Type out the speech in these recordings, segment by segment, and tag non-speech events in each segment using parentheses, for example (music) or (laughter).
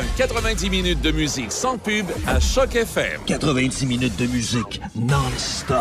Au cœur d'un 90 minutes de musique sans pub à Choc FM. 90 minutes de musique non-stop.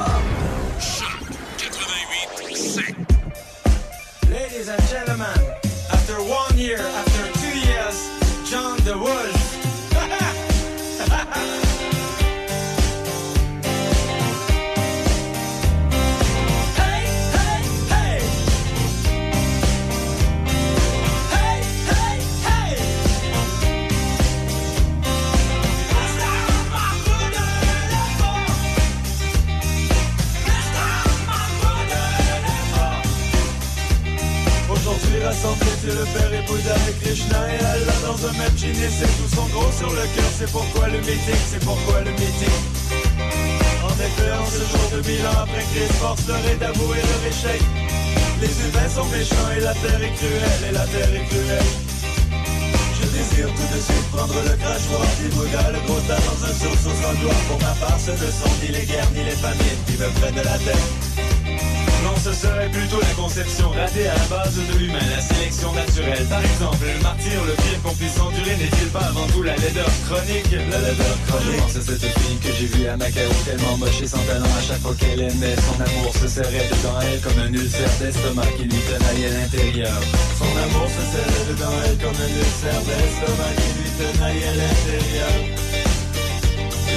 C'est cette fille que j'ai vue à Macao, tellement moche et sans talent à chaque fois qu'elle aimait. Son amour se serrait dedans elle comme un ulcère d'estomac qui lui tenaille à l'intérieur. Son amour se serrait dedans elle comme un ulcère d'estomac qui lui tenaille à l'intérieur.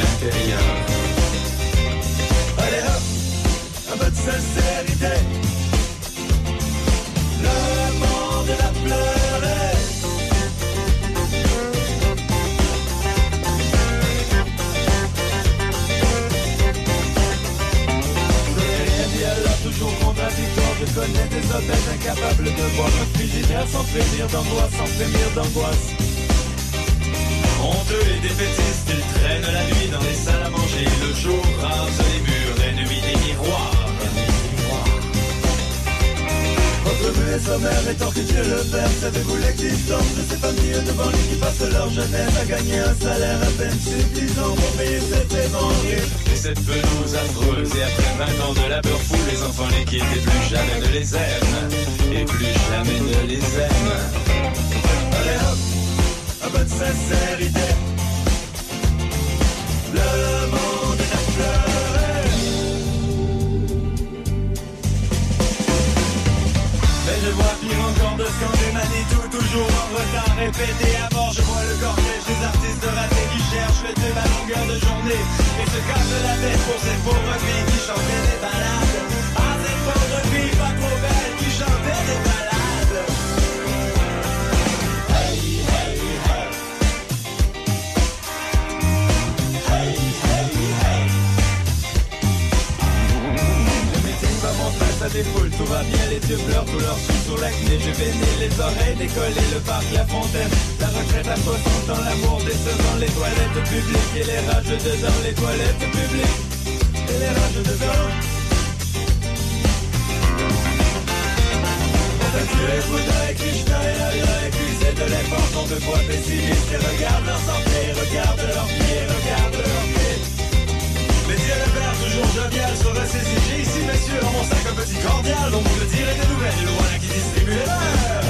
L'intérieur. Allez hop un peu de frémir d'angoisse, sans frémir d'angoisse. Honteux et défaitistes, ils traînent la nuit dans les salles à manger. Le jour rase les murs, ennemis des miroirs. Votre but est sommaire étant que Dieu le Père Savez-vous l'existence de ces familles devant lui qui passent leur jeunesse à gagner un salaire à peine suffisant pour payer cette rire Et cette pelouse affreuse et après 20 ans de labeur Les enfants les quittent et plus jamais ne les aiment Et plus jamais ne les aiment Allez hop, un peu de sincérité. Le monde est à pleurer. Mais je vois pire encore de scander Manitou Toujours en retard, répété à mort. Je vois le cortège des artistes ratés Qui cherchent le thème à longueur de journée. Et se cassent la tête pour ces pauvres filles Qui chantaient des balades ça défoule, tout va bien, les yeux pleurent, tout leur sous sur l'acné juvénile, les oreilles décollées, le parc, la fontaine, la retraite à 60 ans, l'amour décevant, les toilettes publiques et les rages dedans, les toilettes publiques et les rages dedans. On tuer Bouddha et Krishna et Allah accusé de l'importance de foi pessimiste et regarde leur santé, regarde leurs pieds, regarde leurs pieds. Toujours jovial, se ressaisit. J'ai ici, messieurs, dans mon sac un petit cordial dont vous me direz des nouvelles. Le voilà qui distribue les verres.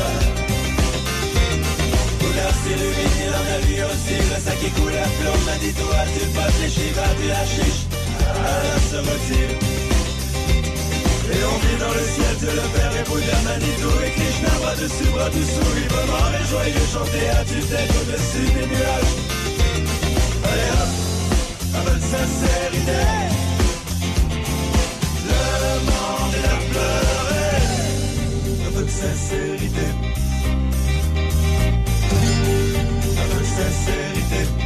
S'illumine, il en a lui aussi. Le sac qui coule à flot, m'a dit toi, tu passes les chiffres, tu la chiche. Allah se retire. Et on vit dans le ciel, Dieu le Père et Bouddha, Manitou et Krishna, bras dessus, bras dessous, librement et joyeux, chanter à tue-tête au-dessus des nuages. Allez hop, peu de sincérité. Pleurer. De sincérité. Un peu de sincérité.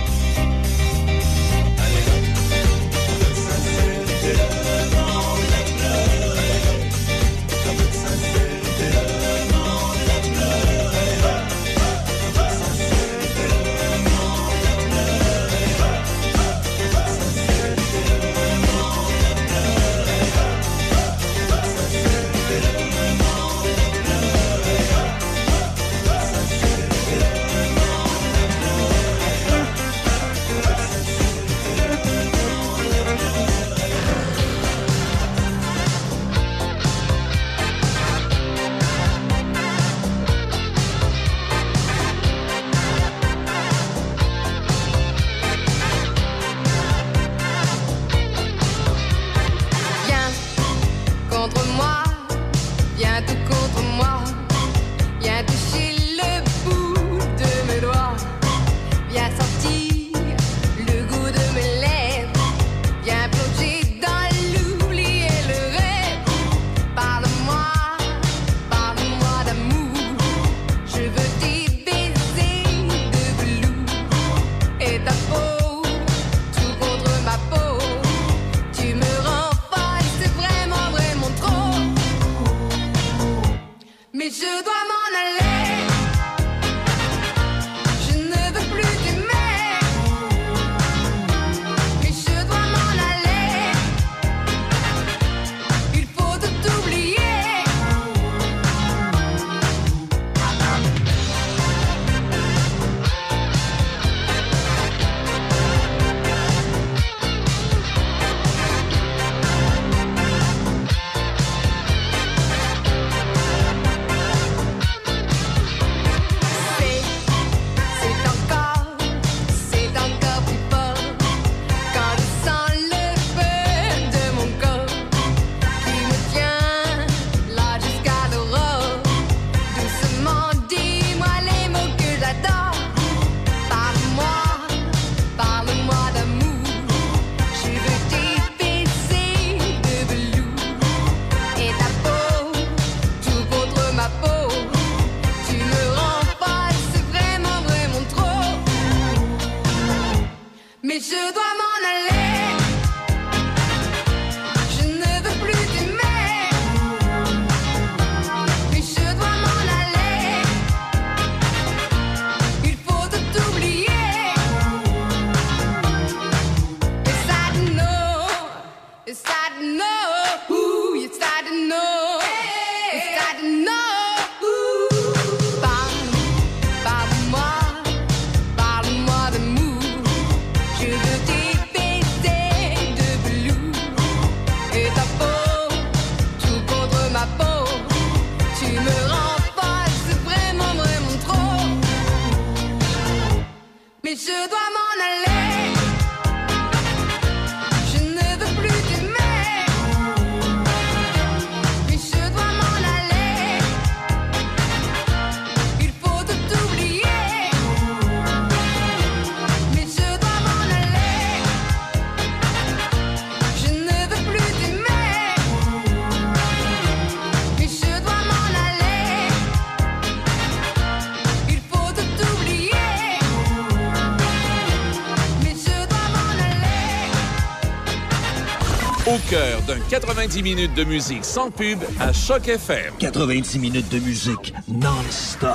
90 minutes de musique sans pub à Choc FM. 90 minutes de musique non-stop.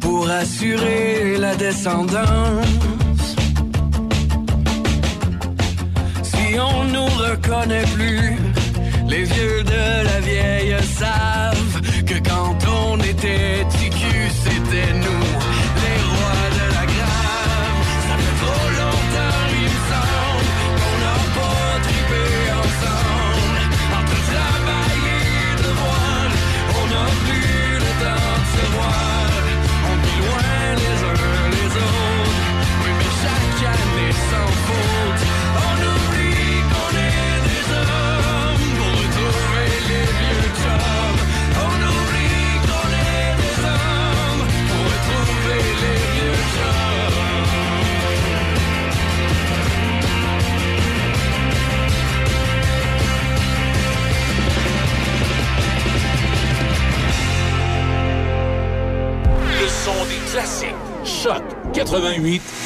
Pour assurer la descendance. 88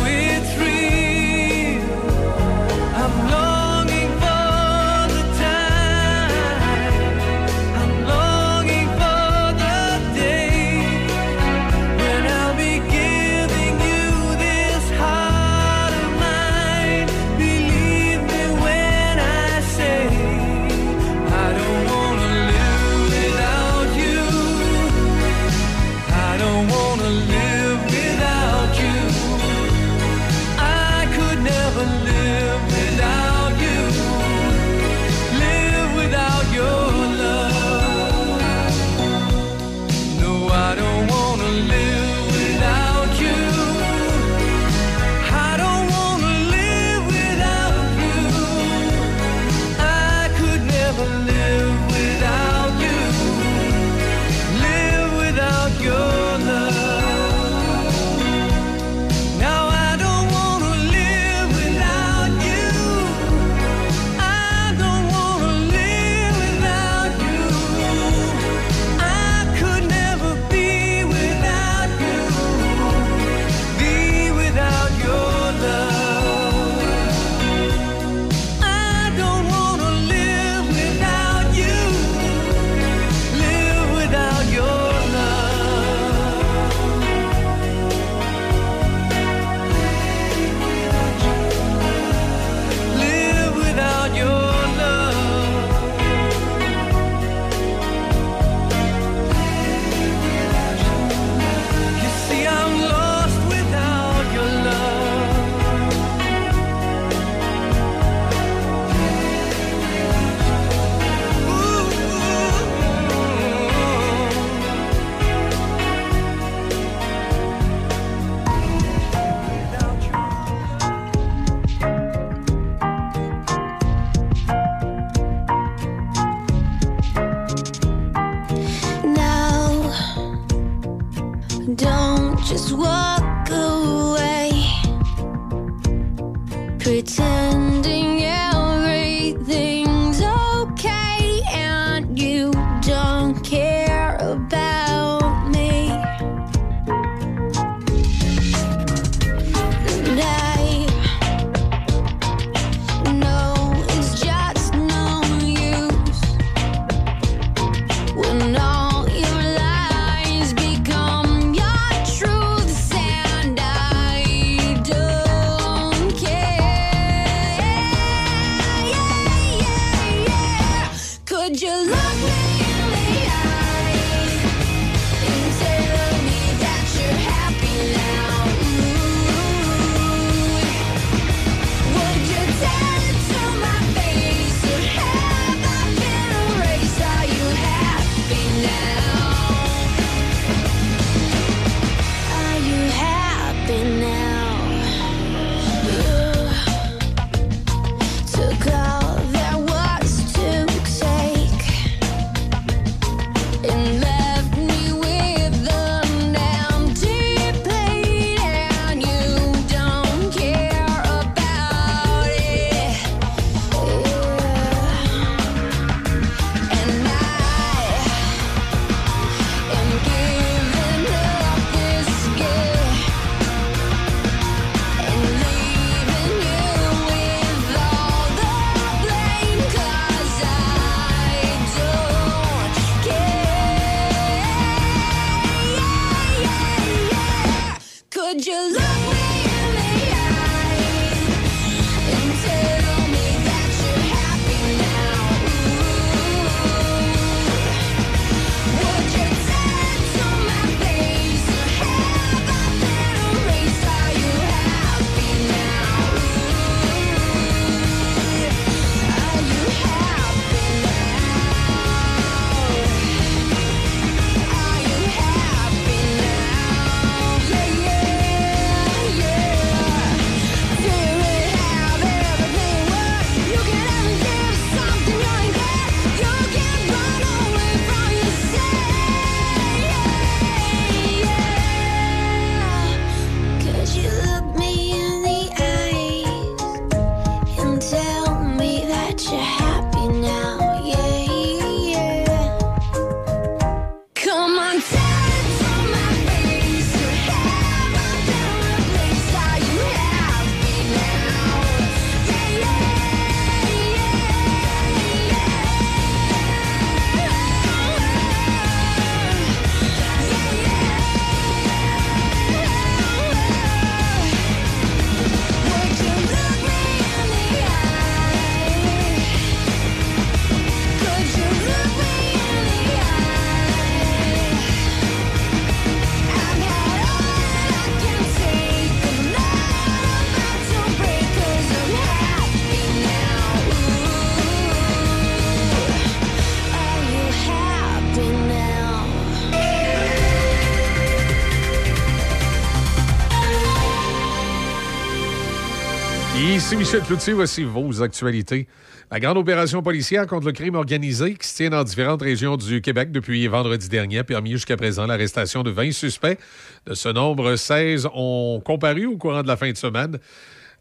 Voici vos actualités. La grande opération policière contre le crime organisé qui se tient dans différentes régions du Québec depuis vendredi dernier a permis jusqu'à présent l'arrestation de 20 suspects. De ce nombre, 16 ont comparu au courant de la fin de semaine.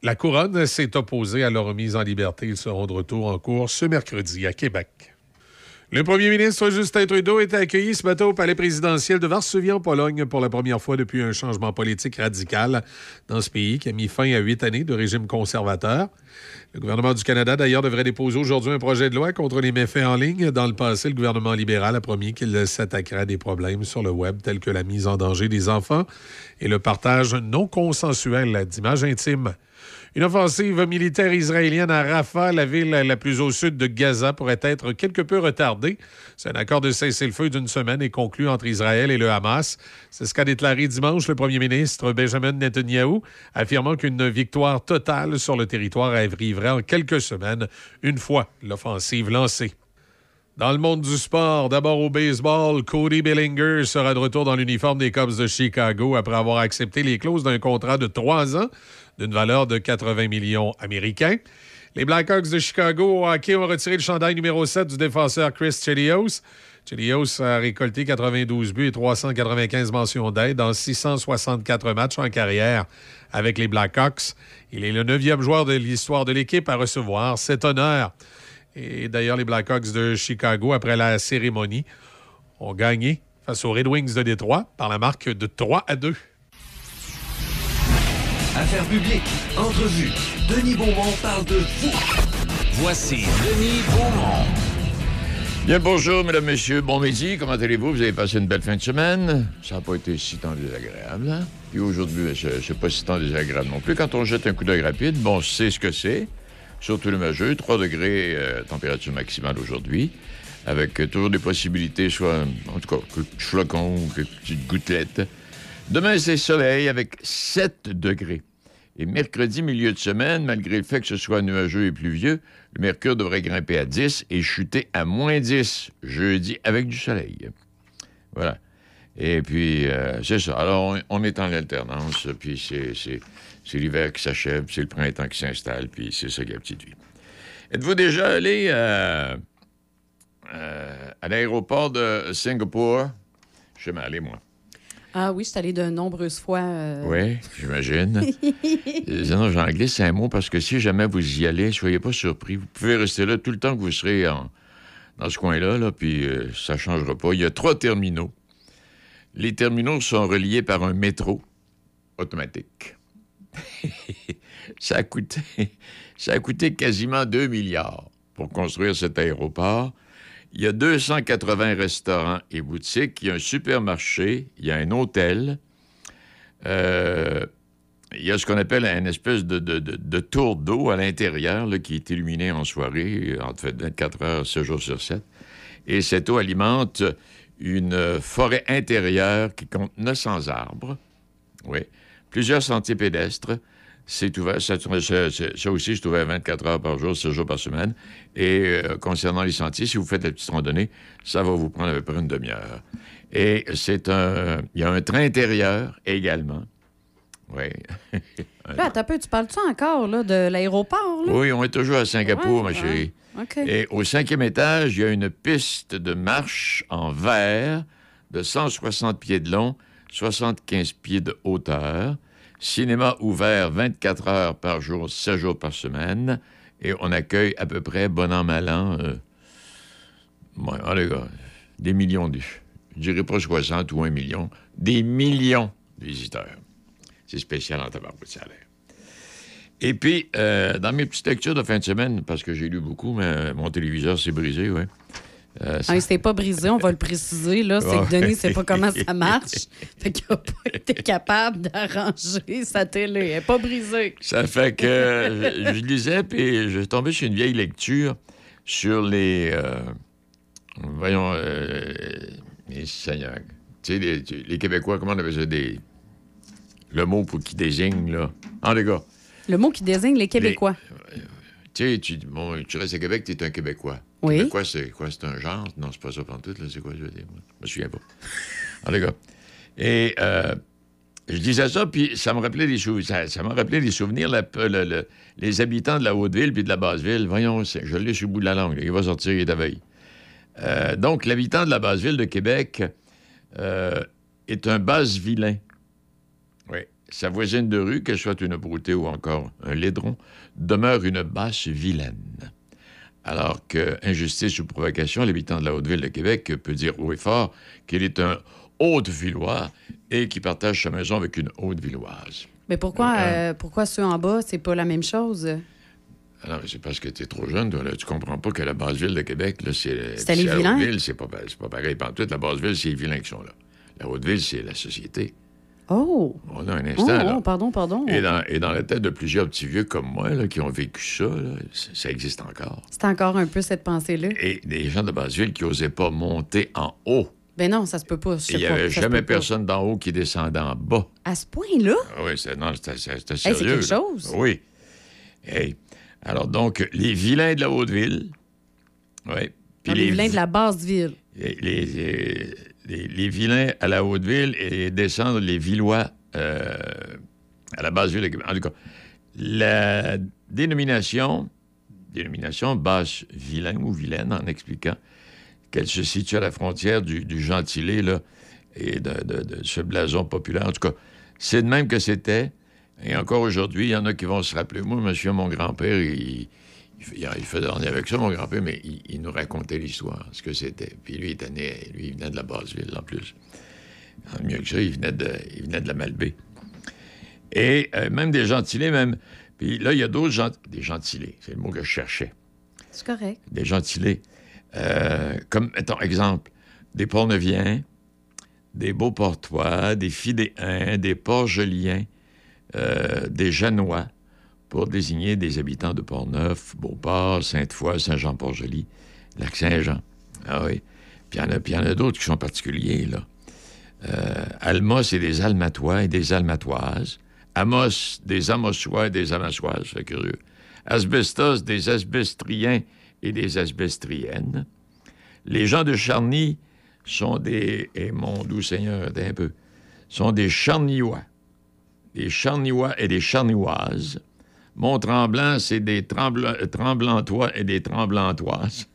La couronne s'est opposée à leur remise en liberté. Ils seront de retour en cours ce mercredi à Québec. Le premier ministre Justin Trudeau était accueilli ce matin au palais présidentiel de Varsovie en Pologne pour la première fois depuis un changement politique radical dans ce pays qui a mis fin à huit années de régime conservateur. Le gouvernement du Canada, d'ailleurs, devrait déposer aujourd'hui un projet de loi contre les méfaits en ligne. Dans le passé, le gouvernement libéral a promis qu'il s'attaquerait à des problèmes sur le web tels que la mise en danger des enfants et le partage non consensuel d'images intimes. Une offensive militaire israélienne à Rafah, la ville la plus au sud de Gaza, pourrait être quelque peu retardée. C'est un accord de cessez-le-feu d'une semaine et conclu entre Israël et le Hamas. C'est ce qu'a déclaré dimanche le premier ministre Benjamin Netanyahu, affirmant qu'une victoire totale sur le territoire arriverait en quelques semaines, une fois l'offensive lancée. Dans le monde du sport, d'abord au baseball, Cody Bellinger sera de retour dans l'uniforme des Cubs de Chicago après avoir accepté les clauses d'un contrat de trois ans d'une valeur de 80 millions américains. Les Blackhawks de Chicago au hockey ont retiré le chandail numéro 7 du défenseur Chris Chelios. Chelios a récolté 92 buts et 395 mentions d'aide dans 664 matchs en carrière avec les Blackhawks. Il est le neuvième joueur de l'histoire de l'équipe à recevoir cet honneur. Et d'ailleurs, les Blackhawks de Chicago, après la cérémonie, ont gagné face aux Red Wings de Détroit par la marque de 3 à 2. Affaires publiques, entrevue. Denis Beaumont parle de vous. Voici Denis Beaumont. Bien, bonjour, mesdames, messieurs. Bon midi. Comment allez-vous? Vous avez passé une belle fin de semaine? Ça n'a pas été si tant désagréable. hein? Puis aujourd'hui, ben, c'est pas si tant désagréable non plus. Quand on jette un coup d'œil rapide, bon, c'est ce que c'est. Surtout le majeur. 3 degrés, euh, température maximale aujourd'hui. Avec euh, toujours des possibilités, soit, en tout cas, quelques flocons ou quelques petites gouttelettes. Demain, c'est soleil avec 7 degrés. Et mercredi, milieu de semaine, malgré le fait que ce soit nuageux et pluvieux, le mercure devrait grimper à 10 et chuter à moins 10 jeudi avec du soleil. Voilà. Et puis, euh, c'est ça. Alors, on, est en alternance, puis c'est, l'hiver qui s'achève, c'est le printemps qui s'installe, puis c'est ça qui est la petite vie. Êtes-vous déjà allé euh, euh, à l'aéroport de Singapour? Je suis jamais allé, moi. Ah oui, je suis allée de nombreuses fois. euh, Oui, j'imagine. Non, j'en glisse un mot parce que si jamais vous y allez, soyez pas surpris. Vous pouvez rester là tout le temps que vous serez en- dans ce coin-là, là, puis euh, ça ne changera pas. Il y a trois terminaux. Les terminaux sont reliés par un métro automatique. (laughs) ça, a coûté, ça a coûté quasiment 2 milliards pour construire cet aéroport. Il y a 280 restaurants et boutiques, il y a un supermarché, il y a un hôtel. Euh, il y a ce qu'on appelle une espèce de, tour d'eau à l'intérieur qui est illuminé en soirée, en fait 24 heures, 7 jours sur 7. Et cette eau alimente une forêt intérieure qui compte 900 arbres. Oui. Plusieurs sentiers pédestres. C'est ouvert, ça, aussi, c'est ouvert 24 heures par jour, 7 jours par semaine. Et euh, concernant les sentiers, si vous faites la petite randonnée, ça va vous prendre à peu près une demi-heure. Et c'est un. Il y a un train intérieur également. Oui. (laughs) Là, un peu, tu parles-tu encore là, de l'aéroport? Oui, on est toujours à Singapour, Ouais, ma ouais. chérie. Et au cinquième étage, il y a une piste de marche en verre de 160 pieds de long, 75 pieds de hauteur. Cinéma ouvert 24 heures par jour, 7 jours par semaine. Et on accueille à peu près, bon an, mal an, euh, ouais, gars, des millions de... Je dirais pas 60 ou 1 million. Des millions de visiteurs. C'est spécial en tabarouette, ça a l'air. Et puis, euh, dans mes petites lectures de fin de semaine, parce que j'ai lu beaucoup, mais mon téléviseur s'est brisé, oui. Euh, Ah, il s'était pas brisé, on va le préciser. Là, c'est que. Denis sait pas comment ça marche. (laughs) fait qu'il a pas été capable d'arranger sa télé. Elle n'est pas brisée. Ça fait que je, je lisais, puis je suis tombé sur une vieille lecture sur les. euh, voyons. Euh, les seigneurs. Tu sais, les, les Québécois, comment on appelle ça des. Le mot pour qui désigne, là. En les gars. Le mot qui désigne les Québécois. Tu sais, tu, bon, tu restes à Québec, tu es un Québécois. Oui. Québécois, c'est quoi? C'est un genre? Non, c'est pas ça tout là. C'est quoi, je veux dire? moi? Je me souviens pas. En tout cas. Et euh, je disais ça, puis ça me rappelait des souvenirs. Ça, ça m'a rappelé des souvenirs, la- le- le- les habitants de la Haute-Ville puis de la Basse-Ville. Voyons, je l'ai sur le bout de la langue. là. Il va sortir, il est à veille. Euh, donc, l'habitant de la Basse-Ville de Québec euh, est un basse-vilain. Oui. Sa voisine de rue, qu'elle soit une broutée ou encore un laidron, demeure une basse vilaine. Alors que, injustice ou provocation, l'habitant de la Haute-Ville de Québec peut dire haut et fort qu'il est un Haute-Villois et qui partage sa maison avec une Haute-Villoise. Mais pourquoi, Euh, euh, pourquoi ceux en bas, c'est pas la même chose? Mais c'est parce que tu es trop jeune, toi, là. Tu comprends pas que la basse-ville de Québec, là, c'est... C'est la? Haute-Ville, c'est pas, pas pareil. Pantoute, la basse-ville, c'est les vilains qui sont là. La Haute-Ville, c'est la société. Oh! On a un Oh, instant, là. oh, pardon, pardon. Et dans, et dans la tête de plusieurs petits vieux comme moi, là, qui ont vécu ça, là, ça existe encore. C'est encore un peu cette pensée-là. Et des gens de basse-ville qui n'osaient pas monter en haut. Ben non, ça se peut pas. il n'y avait jamais personne d'en haut qui descendait en bas. À ce point-là? Ah oui, c'était, c'était c'est sérieux. quelque chose. Oui. Hey. Alors, donc, les vilains de la Haute-Ville. Oui. Dans les vilains de la basse ville. les, les- les- vilains à la Haute-Ville et descendre les Villois euh, à la basse ville. En tout cas, la dénomination, dénomination basse vilain ou vilaine, en expliquant qu'elle se situe à la frontière du, gentilé là, et de, de- de ce blason populaire. En tout cas, c'est de même que c'était. Et encore aujourd'hui, il y en a qui vont se rappeler. Moi, monsieur, mon grand-père, il, il, fait- il faisait avec ça, mon grand-père, mais il, il nous racontait l'histoire, ce que c'était. Puis lui, il, était né- lui, il venait de la basse-ville, en plus. En mieux que ça, il venait de, il venait de la Malbaie. Et euh, même des gentilés, même. Puis là, il y a d'autres gens, des gentilés, c'est le mot que je cherchais C'est correct. des gentilés. Euh, comme, mettons, exemple, des Port-Neviens, des Beauportois, des Fidéens, des Port-Joliens, euh, des Janois, pour désigner des habitants de Port-Neuf, Beauport, Sainte-Foy, Saint-Jean-Port-Joli, Lac-Saint-Jean. Ah oui. Puis il y en a, d'autres qui sont particuliers, là. Euh, Alma, c'est des Almatois et des Almatoises. Amos, des Amosois et des Amassoises, c'est curieux. Asbestos, des Asbestriens et des Asbestriennes. Les gens de Charny sont des, et mon doux Seigneur, un peu, sont des Charniois. Des Charniois et des Charnioises. Mont-Tremblant, c'est des euh, Tremblantois et des Tremblantoises.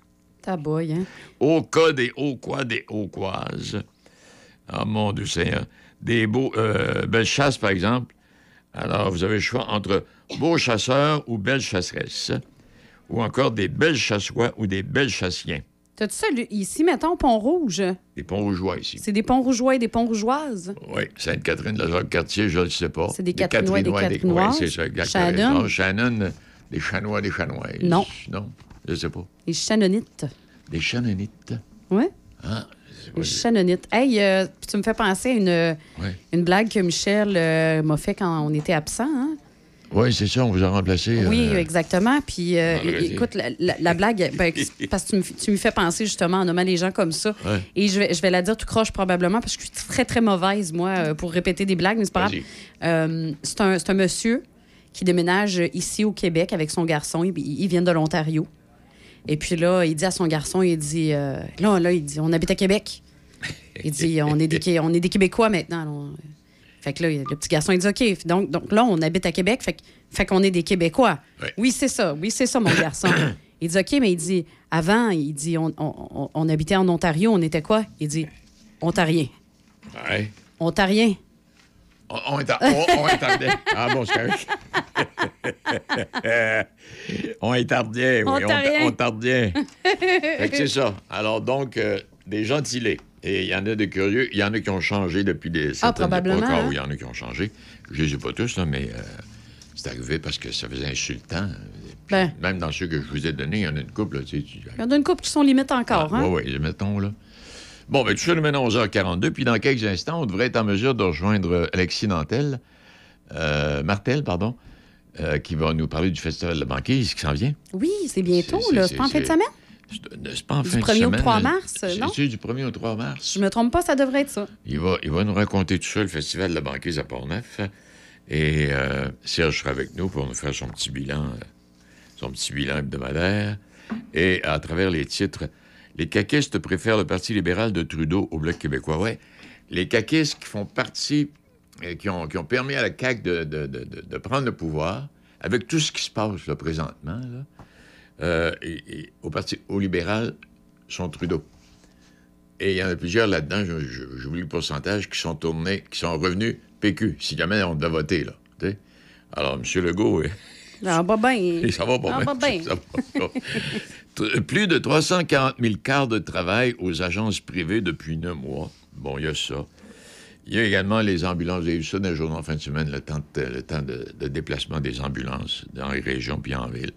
Ta boy, hein? Au-cas des Auquois, des Auquoises. Ah, mon Dieu Seigneur. Des beaux... Euh, belles chasses, par exemple. Alors, vous avez le choix entre beaux chasseurs ou belles chasseresses. Ou encore des belles chassois ou des belles chassiens. T'as-tu ça ici, mettons, Pont-Rouge? Des ponts rougeois ici. C'est des Pont-Rougeois et des Pont-Rougeoises? Oui, Sainte-Catherine, la Jacques-Cartier, je ne sais pas. C'est des Catherinois et des Catherinois Catherinoises. Oui, c'est ça, exactement. Shannon? Non, Shannon, des Chanois, des Chanoises. Non. Non, je ne sais pas. Les Channonites. Des Channonites. Ouais? Ah, Les Channonites. Hey, euh, tu me fais penser à une, Ouais. une blague que Michel euh, m'a fait quand on était absent. Hein? Oui, c'est ça, on vous a remplacé. Oui, euh, exactement. Puis, euh, écoute, la, la- la blague, ben, (laughs) parce que tu me, fais penser justement en nommant les gens comme ça. Ouais. Et je vais, je vais la dire tout croche probablement parce que je suis très, très mauvaise, moi, euh, pour répéter des blagues, mais c'est pas grave. Euh, c'est un, c'est un monsieur qui déménage ici au Québec avec son garçon. Ils, ils viennent de l'Ontario. Et puis là, il dit à son garçon, il dit, euh, là, là, il dit, on habite à Québec. Il dit, on est des, on est des Québécois maintenant. Fait que là, le petit garçon, il dit, OK. Donc, donc là, on habite à Québec, fait, fait qu'on est des Québécois. Oui, c'est ça. Oui, c'est ça, mon garçon. (coughs) il dit, OK, mais il dit, avant, il dit, on, on- on- habitait en Ontario, on était quoi? Il dit, Ontarien. ouais. Ontarien. On, on, est en- on- on attendait. (laughs) Ah bon, correct. (laughs) on est tardien, oui. On. On, (laughs) c'est ça. Alors donc, euh, des gentilés. Et il y en a de curieux. Il y en a qui ont changé depuis des certaines probablement, époques. Ah hein? oui, il y en a qui ont changé. Je les ai pas tous, là, mais euh, c'est arrivé parce que ça faisait insultant. Puis Ben. Même dans ceux que je vous ai donnés, il y en a une couple. Là, tu sais, tu- Il y en a une couple qui sont limites encore. hein? oui, oui, mettons, là. Bon, ben tout ça, nous mène à 11h42. Puis dans quelques instants, on devrait être en mesure de rejoindre euh, Alexis Nantel, euh, Martel, pardon, euh, qui va nous parler du Festival de la banquise qui s'en vient. Oui, c'est bientôt, là. c'est- pas en fin de semaine? C'est c'est pas en Du fin de 1er au semaine. 3 là. mars, non? C'est du 1er au 3 mars. Je me trompe pas, ça devrait être ça. Il va, il va nous raconter tout ça, le Festival de la banquise à Port-Neuf. Et euh, Serge sera avec nous pour nous faire son petit bilan, euh, son petit bilan hebdomadaire. Et à travers les titres, les caquistes préfèrent le Parti libéral de Trudeau au Bloc québécois. Ouais, les caquistes qui font partie et qui, ont, qui ont permis à la CAQ de, de- de- de- de prendre le pouvoir, avec tout ce qui se passe là, présentement, là, euh, et, et au Parti au libéral, sont Trudeau. Et il y en a plusieurs là-dedans, j'oublie le pourcentage, qui sont tournés, qui sont revenus PQ, si jamais on devait voter, là. tu sais. Alors, M. Legault, ça va pas bien. (laughs) Ça va pas. (laughs) T- Plus de 340 000 quarts de travail aux agences privées depuis neuf mois. Bon, il y a ça. Il y a également les ambulances. Vous avez vu ça dans les journaux en fin de semaine, le temps de, le temps de, de déplacement des ambulances dans les régions puis en ville.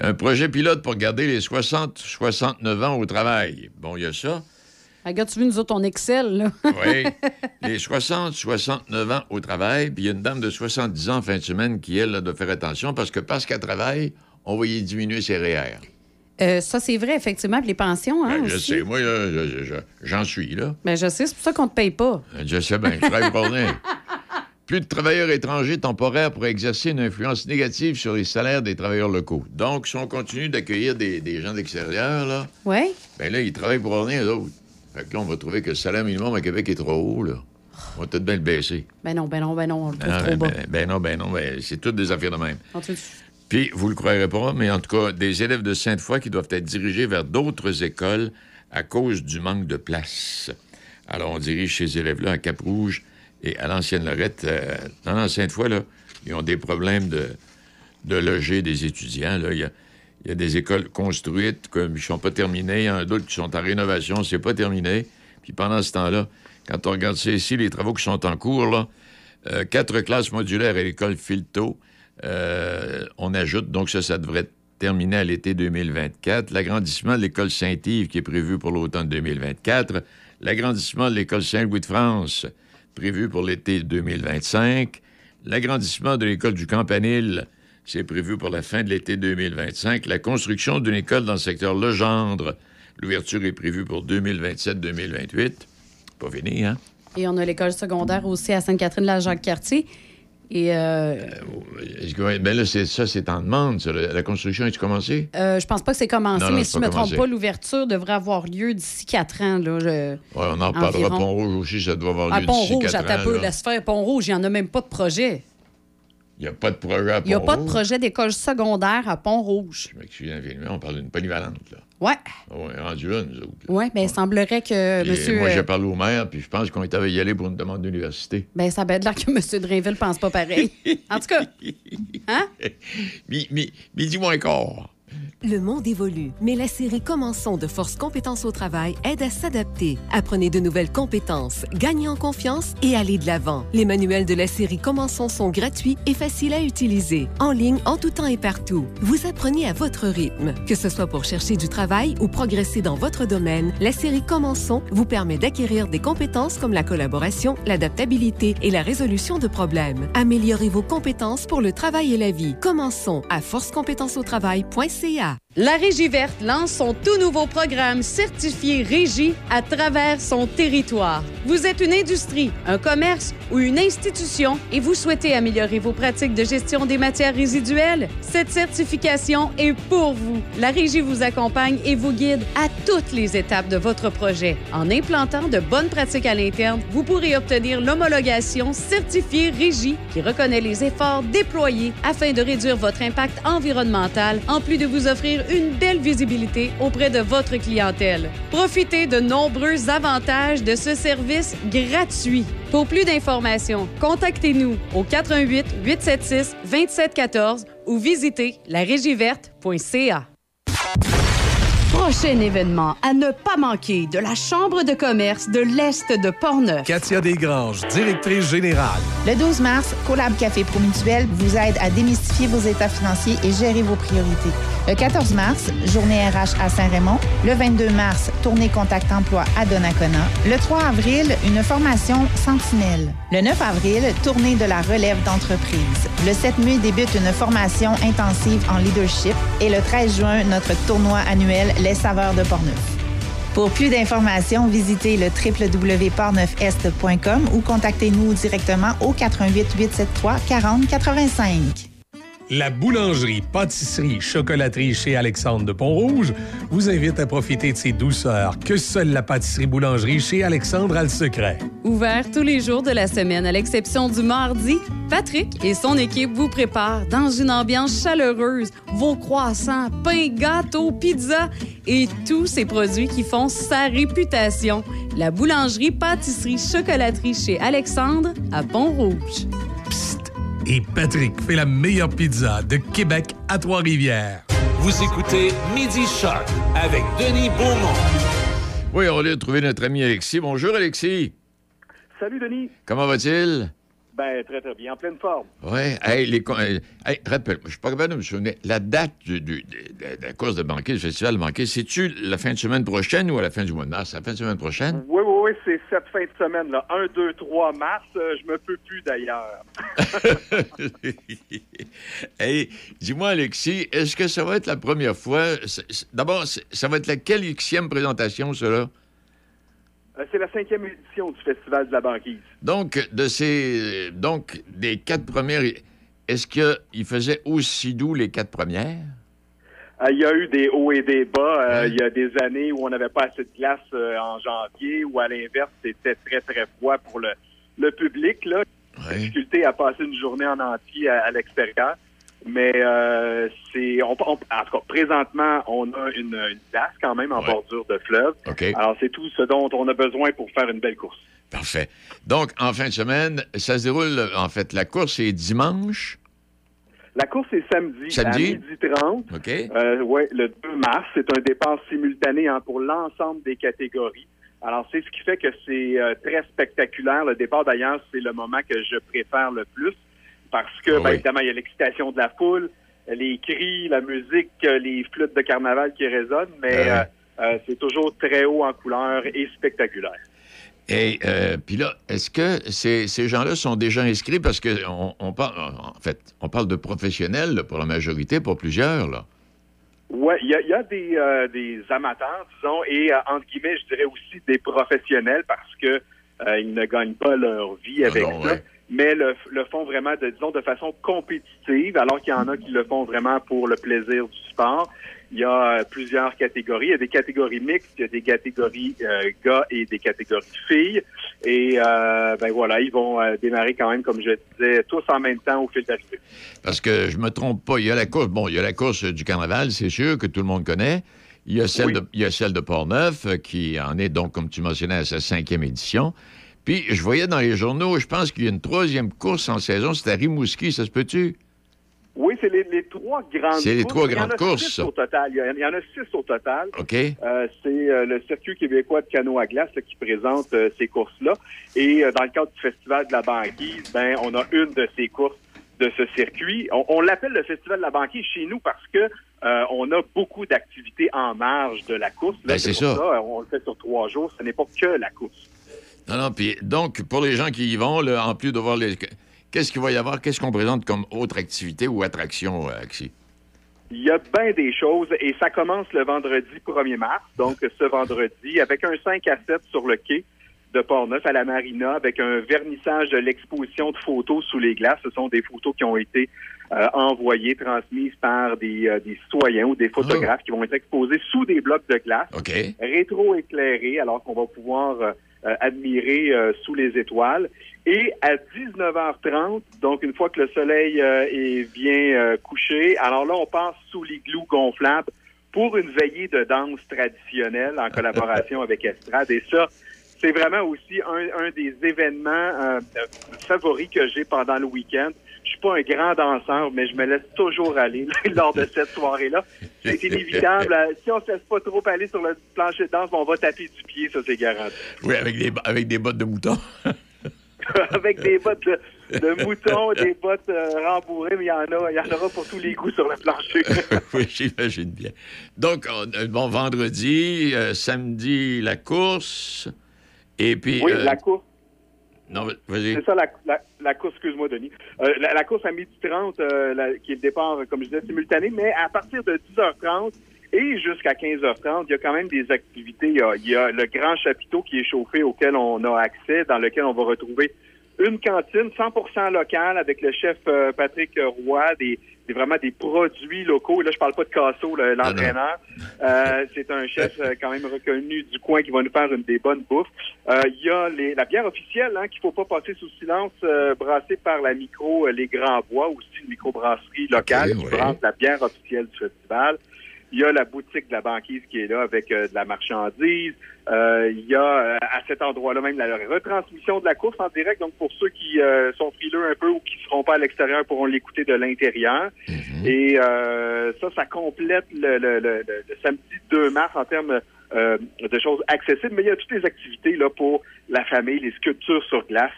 Un projet pilote pour garder les 60-69 ans au travail. Bon, il y a ça. Regarde, tu veux nous autres, on excelle, là. Oui. (laughs) Les 60-69 ans au travail, puis il y a une dame de 70 ans en fin de semaine qui, elle, là, doit faire attention parce que parce qu'elle travaille, on va y diminuer ses REER. Euh, ça, c'est vrai, effectivement, puis les pensions, hein, Ben, je aussi. sais, moi, là, je- j'en suis, là. Ben, je sais, c'est pour ça qu'on te paye pas. Je sais bien, je travaille pour rien. (laughs) Plus de travailleurs étrangers temporaires pourraient exercer une influence négative sur les salaires des travailleurs locaux. Donc, si on continue d'accueillir des, des gens d'extérieur, là, Oui? ben là, ils travaillent pour rien, eux autres. Fait que là, on va trouver que le salaire minimum à Québec est trop haut, là. On va peut-être bien le baisser. Ben non, ben non, ben non, on le trouve Ah, trop ben, bas. ben- ben non, ben non, ben, c'est toutes des affaires de même. Puis, vous le croirez pas, mais en tout cas, des élèves de Sainte-Foy qui doivent être dirigés vers d'autres écoles à cause du manque de place. Alors, on dirige ces élèves-là à Cap-Rouge et à l'ancienne Lorette. Euh, dans la Sainte-Foy, là, ils ont des problèmes de, de loger des étudiants. Là. Il, y a, des écoles construites, ils ne sont pas terminées. Il y en a d'autres qui sont en rénovation, c'est pas terminé. Puis pendant ce temps-là, quand on regarde ça ici, les travaux qui sont en cours, là, euh, quatre classes modulaires à l'école Filto. Euh, on ajoute, donc ça, ça devrait terminer à l'été 2024. L'agrandissement de l'école Saint-Yves, qui est prévu pour l'automne 2024. L'agrandissement de l'école Saint-Louis de France, prévu pour l'été 2025. L'agrandissement de l'école du Campanile, c'est prévu pour la fin de l'été 2025. La construction d'une école dans le secteur Legendre, l'ouverture est prévue pour 2027-2028. Pas fini, hein? Et on a l'école secondaire aussi à Sainte-Catherine-la-Jacques-Cartier. Et euh, que- Ben là, c'est, ça, c'est en demande. ça. La, la construction a-tu commencé? euh, je pense pas que c'est commencé, Non, non, mais si je pas me trompe pas, l'ouverture devrait avoir lieu d'ici quatre ans. Là, je- Ouais, on en reparlera. Pont-Rouge aussi, ça doit avoir À lieu d'ici Pont-Rouge, quatre ans, là. laisse faire Pont-Rouge, il n'y en a même pas de projet. Il n'y a pas de projet à Il n'y a pas de Pont-Rouge. projet d'école secondaire à Pont-Rouge. Je m'excuse infiniment, on parle d'une polyvalente, là. Ouais. On est rendu là, nous autres. Oui, bien, il semblerait que Puis, monsieur. Moi, j'ai euh, parlé au maire, puis je pense qu'on était y aller pour une demande d'université. ben, ça va être l'air que M. Drainville pense pas pareil. en tout cas, (laughs) hein? Mi- mi- Midi moins quart. Le monde évolue, mais la série Commençons de Force Compétences au travail aide à s'adapter. Apprenez de nouvelles compétences, gagnez en confiance et allez de l'avant. Les manuels de la série Commençons sont gratuits et faciles à utiliser, en ligne en tout temps et partout. Vous apprenez à votre rythme. Que ce soit pour chercher du travail ou progresser dans votre domaine, la série Commençons vous permet d'acquérir des compétences comme la collaboration, l'adaptabilité et la résolution de problèmes. Améliorez vos compétences pour le travail et la vie. Commençons à forcecompétenceautravail.ca. 있다. La Régie verte lance son tout nouveau programme certifié Régie à travers son territoire. Vous êtes une industrie, un commerce ou une institution et vous souhaitez améliorer vos pratiques de gestion des matières résiduelles? Cette certification est pour vous. La Régie vous accompagne et vous guide à toutes les étapes de votre projet. En implantant de bonnes pratiques à l'interne, vous pourrez obtenir l'homologation certifiée Régie qui reconnaît les efforts déployés afin de réduire votre impact environnemental en plus de vous offrir une belle visibilité auprès de votre clientèle. Profitez de nombreux avantages de ce service gratuit. Pour plus d'informations, contactez-nous au 88 876 2714 ou visitez larégieverte.ca. Prochain événement à ne pas manquer de la Chambre de commerce de l'Est de Portneuf. Katia Desgranges, directrice générale. Le 12 mars, Collab Café Promutuel vous aide à démystifier vos états financiers et gérer vos priorités. Le 14 mars, journée RH à Saint-Raymond. Le 22 mars, tournée Contact Emploi à Donnacona. Le 3 avril, une formation Sentinelle. Le 9 avril, tournée de la relève d'entreprise. Le 7 mai débute une formation intensive en leadership. Et le 13 juin, notre tournoi annuel Les Saveurs de Portneuf. Pour plus d'informations, visitez le www.portneufest.com ou contactez-nous directement au 88 873 40 85. La boulangerie, pâtisserie, chocolaterie chez Alexandre de Pont-Rouge vous invite à profiter de ces douceurs que seule la pâtisserie boulangerie chez Alexandre a le secret. Ouvert tous les jours de la semaine, à l'exception du mardi, Patrick et son équipe vous préparent dans une ambiance chaleureuse vos croissants, pains, gâteaux, pizzas et tous ces produits qui font sa réputation. La boulangerie, pâtisserie, chocolaterie chez Alexandre à Pont-Rouge. Et Patrick fait la meilleure pizza de Québec à Trois-Rivières. Vous écoutez Midi Shark avec Denis Beaumont. Oui, on a trouvé notre ami Alexis. Bonjour, Alexis. Salut, Denis. Comment va-t-il? Ben, très, très bien. En pleine forme. Oui. Hey, les, euh, hey, rappelle, je suis pas capable de me souvenir. La date du- du- de, de la course de banquet, du festival de banquet, c'est-tu la fin de semaine prochaine ou à la fin du mois de mars? La fin de semaine prochaine? Oui, oui, oui, c'est cette fin de semaine-là. 1, 2, 3 mars. euh, je me peux plus, d'ailleurs. (laughs) hey, dis-moi, Alexis, est-ce que ça va être la première fois? D'abord, ça va être la quelle Xème présentation, cela? Euh, c'est la cinquième édition du Festival de la banquise. Donc, de ces. Donc, des quatre premières, est-ce qu'il faisait aussi doux les quatre premières? Euh, Il y a eu des hauts et des bas. Euh, Il y a des années où on n'avait pas assez de glace euh, en janvier, ou à l'inverse, c'était très, très froid pour le, le public. Là. Difficulté à passer une journée en entier à, à l'extérieur. Mais euh, c'est. On, on- en tout cas, présentement, on a une, une place quand même en bordure de fleuve. Alors, c'est tout ce dont on a besoin pour faire une belle course. Parfait. Donc, en fin de semaine, ça se déroule, en fait, la course est dimanche? La course est samedi, Samedi? à midi 30. OK. Euh, ouais, le 2 mars, c'est un départ simultané hein, pour l'ensemble des catégories. Alors, c'est ce qui fait que c'est euh, très spectaculaire. Le départ, d'ailleurs, c'est le moment que je préfère le plus parce que, Ah ben, oui. évidemment, il y a l'excitation de la foule, les cris, la musique, euh, les flûtes de carnaval qui résonnent, mais Ah euh, euh, c'est toujours très haut en couleur et spectaculaire. Et euh, puis là, est-ce que ces, ces gens-là sont déjà inscrits? Parce qu'on on parle, en fait, on parle de professionnels là, pour la majorité, pour plusieurs, là. Oui, il y a, il y a des, euh, des amateurs, disons, et euh, entre guillemets, je dirais aussi des professionnels parce que ils ne gagnent pas leur vie avec non, ça, ouais. Mais le, le font vraiment, de, disons, de façon compétitive, alors qu'il y en a qui le font vraiment pour le plaisir du sport. Il y a euh, plusieurs catégories. Il y a des catégories mixtes, il y a des catégories euh, gars et des catégories filles. Et euh, ben voilà, ils vont euh, démarrer quand même, comme je disais, tous en même temps au fil d'arrivée. Parce que je me trompe pas, il y a la course, bon, il y a la course du carnaval, c'est sûr que tout le monde connaît. Il y a celle, Oui. de, il y a celle de Portneuf, qui en est donc, comme tu mentionnais, à sa cinquième édition. Puis, je voyais dans les journaux, je pense qu'il y a une troisième course en saison, c'est à Rimouski, ça se peut-tu? Oui, c'est les, les trois grandes C'est les courses. trois Il y en grandes a courses, six ça. au total. Il y, en, il y en a six au total. OK? Euh, c'est euh, le circuit québécois de canot à glace là, qui présente euh, ces courses-là. Et dans le cadre du Festival de la banquise, ben, on a une de ces courses de ce circuit. On, on l'appelle le Festival de la banquise chez nous parce que on a beaucoup d'activités en marge de la course. Ben, c'est ça. euh, On le fait sur trois jours. Ce n'est pas que la course. Non, non, puis donc, pour les gens qui y vont, là, en plus de voir les... Qu'est-ce qu'il va y avoir? Qu'est-ce qu'on présente comme autre activité ou attraction, euh, Axi? Il y a bien des choses et ça commence le vendredi 1er mars, donc ce vendredi, avec un 5 à 7 sur le quai de Portneuf à la Marina, avec un vernissage de l'exposition de photos sous les glaces. Ce sont des photos qui ont été euh, envoyées, transmises par des, euh, des citoyens ou des photographes qui vont être exposés sous des blocs de glace, OK. rétro-éclairés, alors qu'on va pouvoir euh, admirer euh, sous les étoiles. Et à 19h30, donc une fois que le soleil euh, est bien euh, couché, alors là, on passe sous l'igloo gonflable pour une veillée de danse traditionnelle en collaboration avec Estrade. Et ça, c'est vraiment aussi un, des événements euh, euh, favoris que j'ai pendant le week-end. Je suis pas un grand danseur, mais je me laisse toujours aller (laughs) lors de cette soirée-là. C'est inévitable. Euh, Si on se laisse pas trop aller sur le plancher de danse, on va taper du pied, ça c'est garanti. Oui, avec des, avec des bottes de mouton. (laughs) avec des bottes de, de mouton, des bottes euh, rembourrées, mais il y en a, il y en aura pour tous les goûts sur le plancher. (laughs) oui, j'imagine bien. Donc, on- euh, bon, vendredi, euh, samedi, la course. Et puis. oui, euh, la course. Non, vas-y. C'est ça, la, la, la course, excuse-moi, Denis. Euh, la, course à midi 30, euh, qui est le départ, comme je disais, simultané, mais à partir de 10h30 et jusqu'à 15h30, il y a quand même des activités. Il y a, il y a le grand chapiteau qui est chauffé auquel on a accès, dans lequel on va retrouver une cantine 100% locale avec le chef euh, Patrick Roy, des, des- vraiment des produits locaux. Et Là, je parle pas de Casso, le- l'entraîneur. Euh, c'est un chef euh, quand même reconnu du coin qui va nous faire une des bonnes bouffes. Euh, Il y a les, la bière officielle hein, qu'il faut pas passer sous silence, euh, brassée par la micro Les Grands Bois, aussi une microbrasserie locale qui brasse la bière officielle du festival. Il y a la boutique de la banquise qui est là avec euh, de la marchandise. Euh, il y a euh, à cet endroit-là même la retransmission de la course en direct. Donc pour ceux qui euh, sont frileux un peu ou qui seront pas à l'extérieur pourront l'écouter de l'intérieur. Et euh, ça, ça complète le, le- le- le- samedi 2 mars en termes euh, de choses accessibles. Mais il y a toutes les activités là pour la famille, les sculptures sur glace.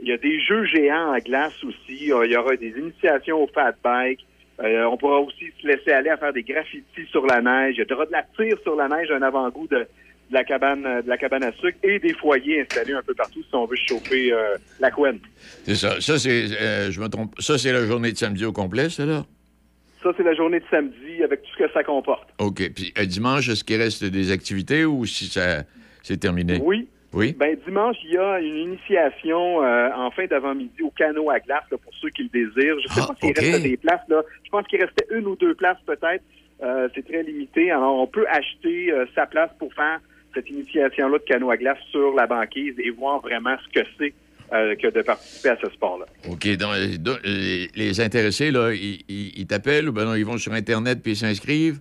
Il y a des jeux géants en glace aussi. Il y aura des initiations au fat bike. Euh, on pourra aussi se laisser aller à faire des graffitis sur la neige. Il y aura de la tire sur la neige, un avant-goût de, de la cabane euh, de la cabane à sucre et des foyers installés un peu partout si on veut chauffer euh, la couenne. C'est ça. Ça, c'est, euh, je me trompe. Ça, c'est la journée de samedi au complet, ça, là? Ça, c'est la journée de samedi avec tout ce que ça comporte. OK. Puis dimanche, est-ce qu'il reste des activités ou si ça c'est terminé? Oui. Oui? Ben, dimanche, il y a une initiation euh, en fin d'avant-midi au canot à glace là, pour ceux qui le désirent. Je sais Ah, pas s'il reste des places. là. Je pense qu'il restait une ou deux places peut-être. Euh, c'est très limité. Alors, on peut acheter euh, sa place pour faire cette initiation-là de canot à glace sur la banquise et voir vraiment ce que c'est que de participer à ce sport-là. OK. Donc, les, intéressés, là, ils t'appellent ou ben non, ils vont sur Internet puis ils s'inscrivent?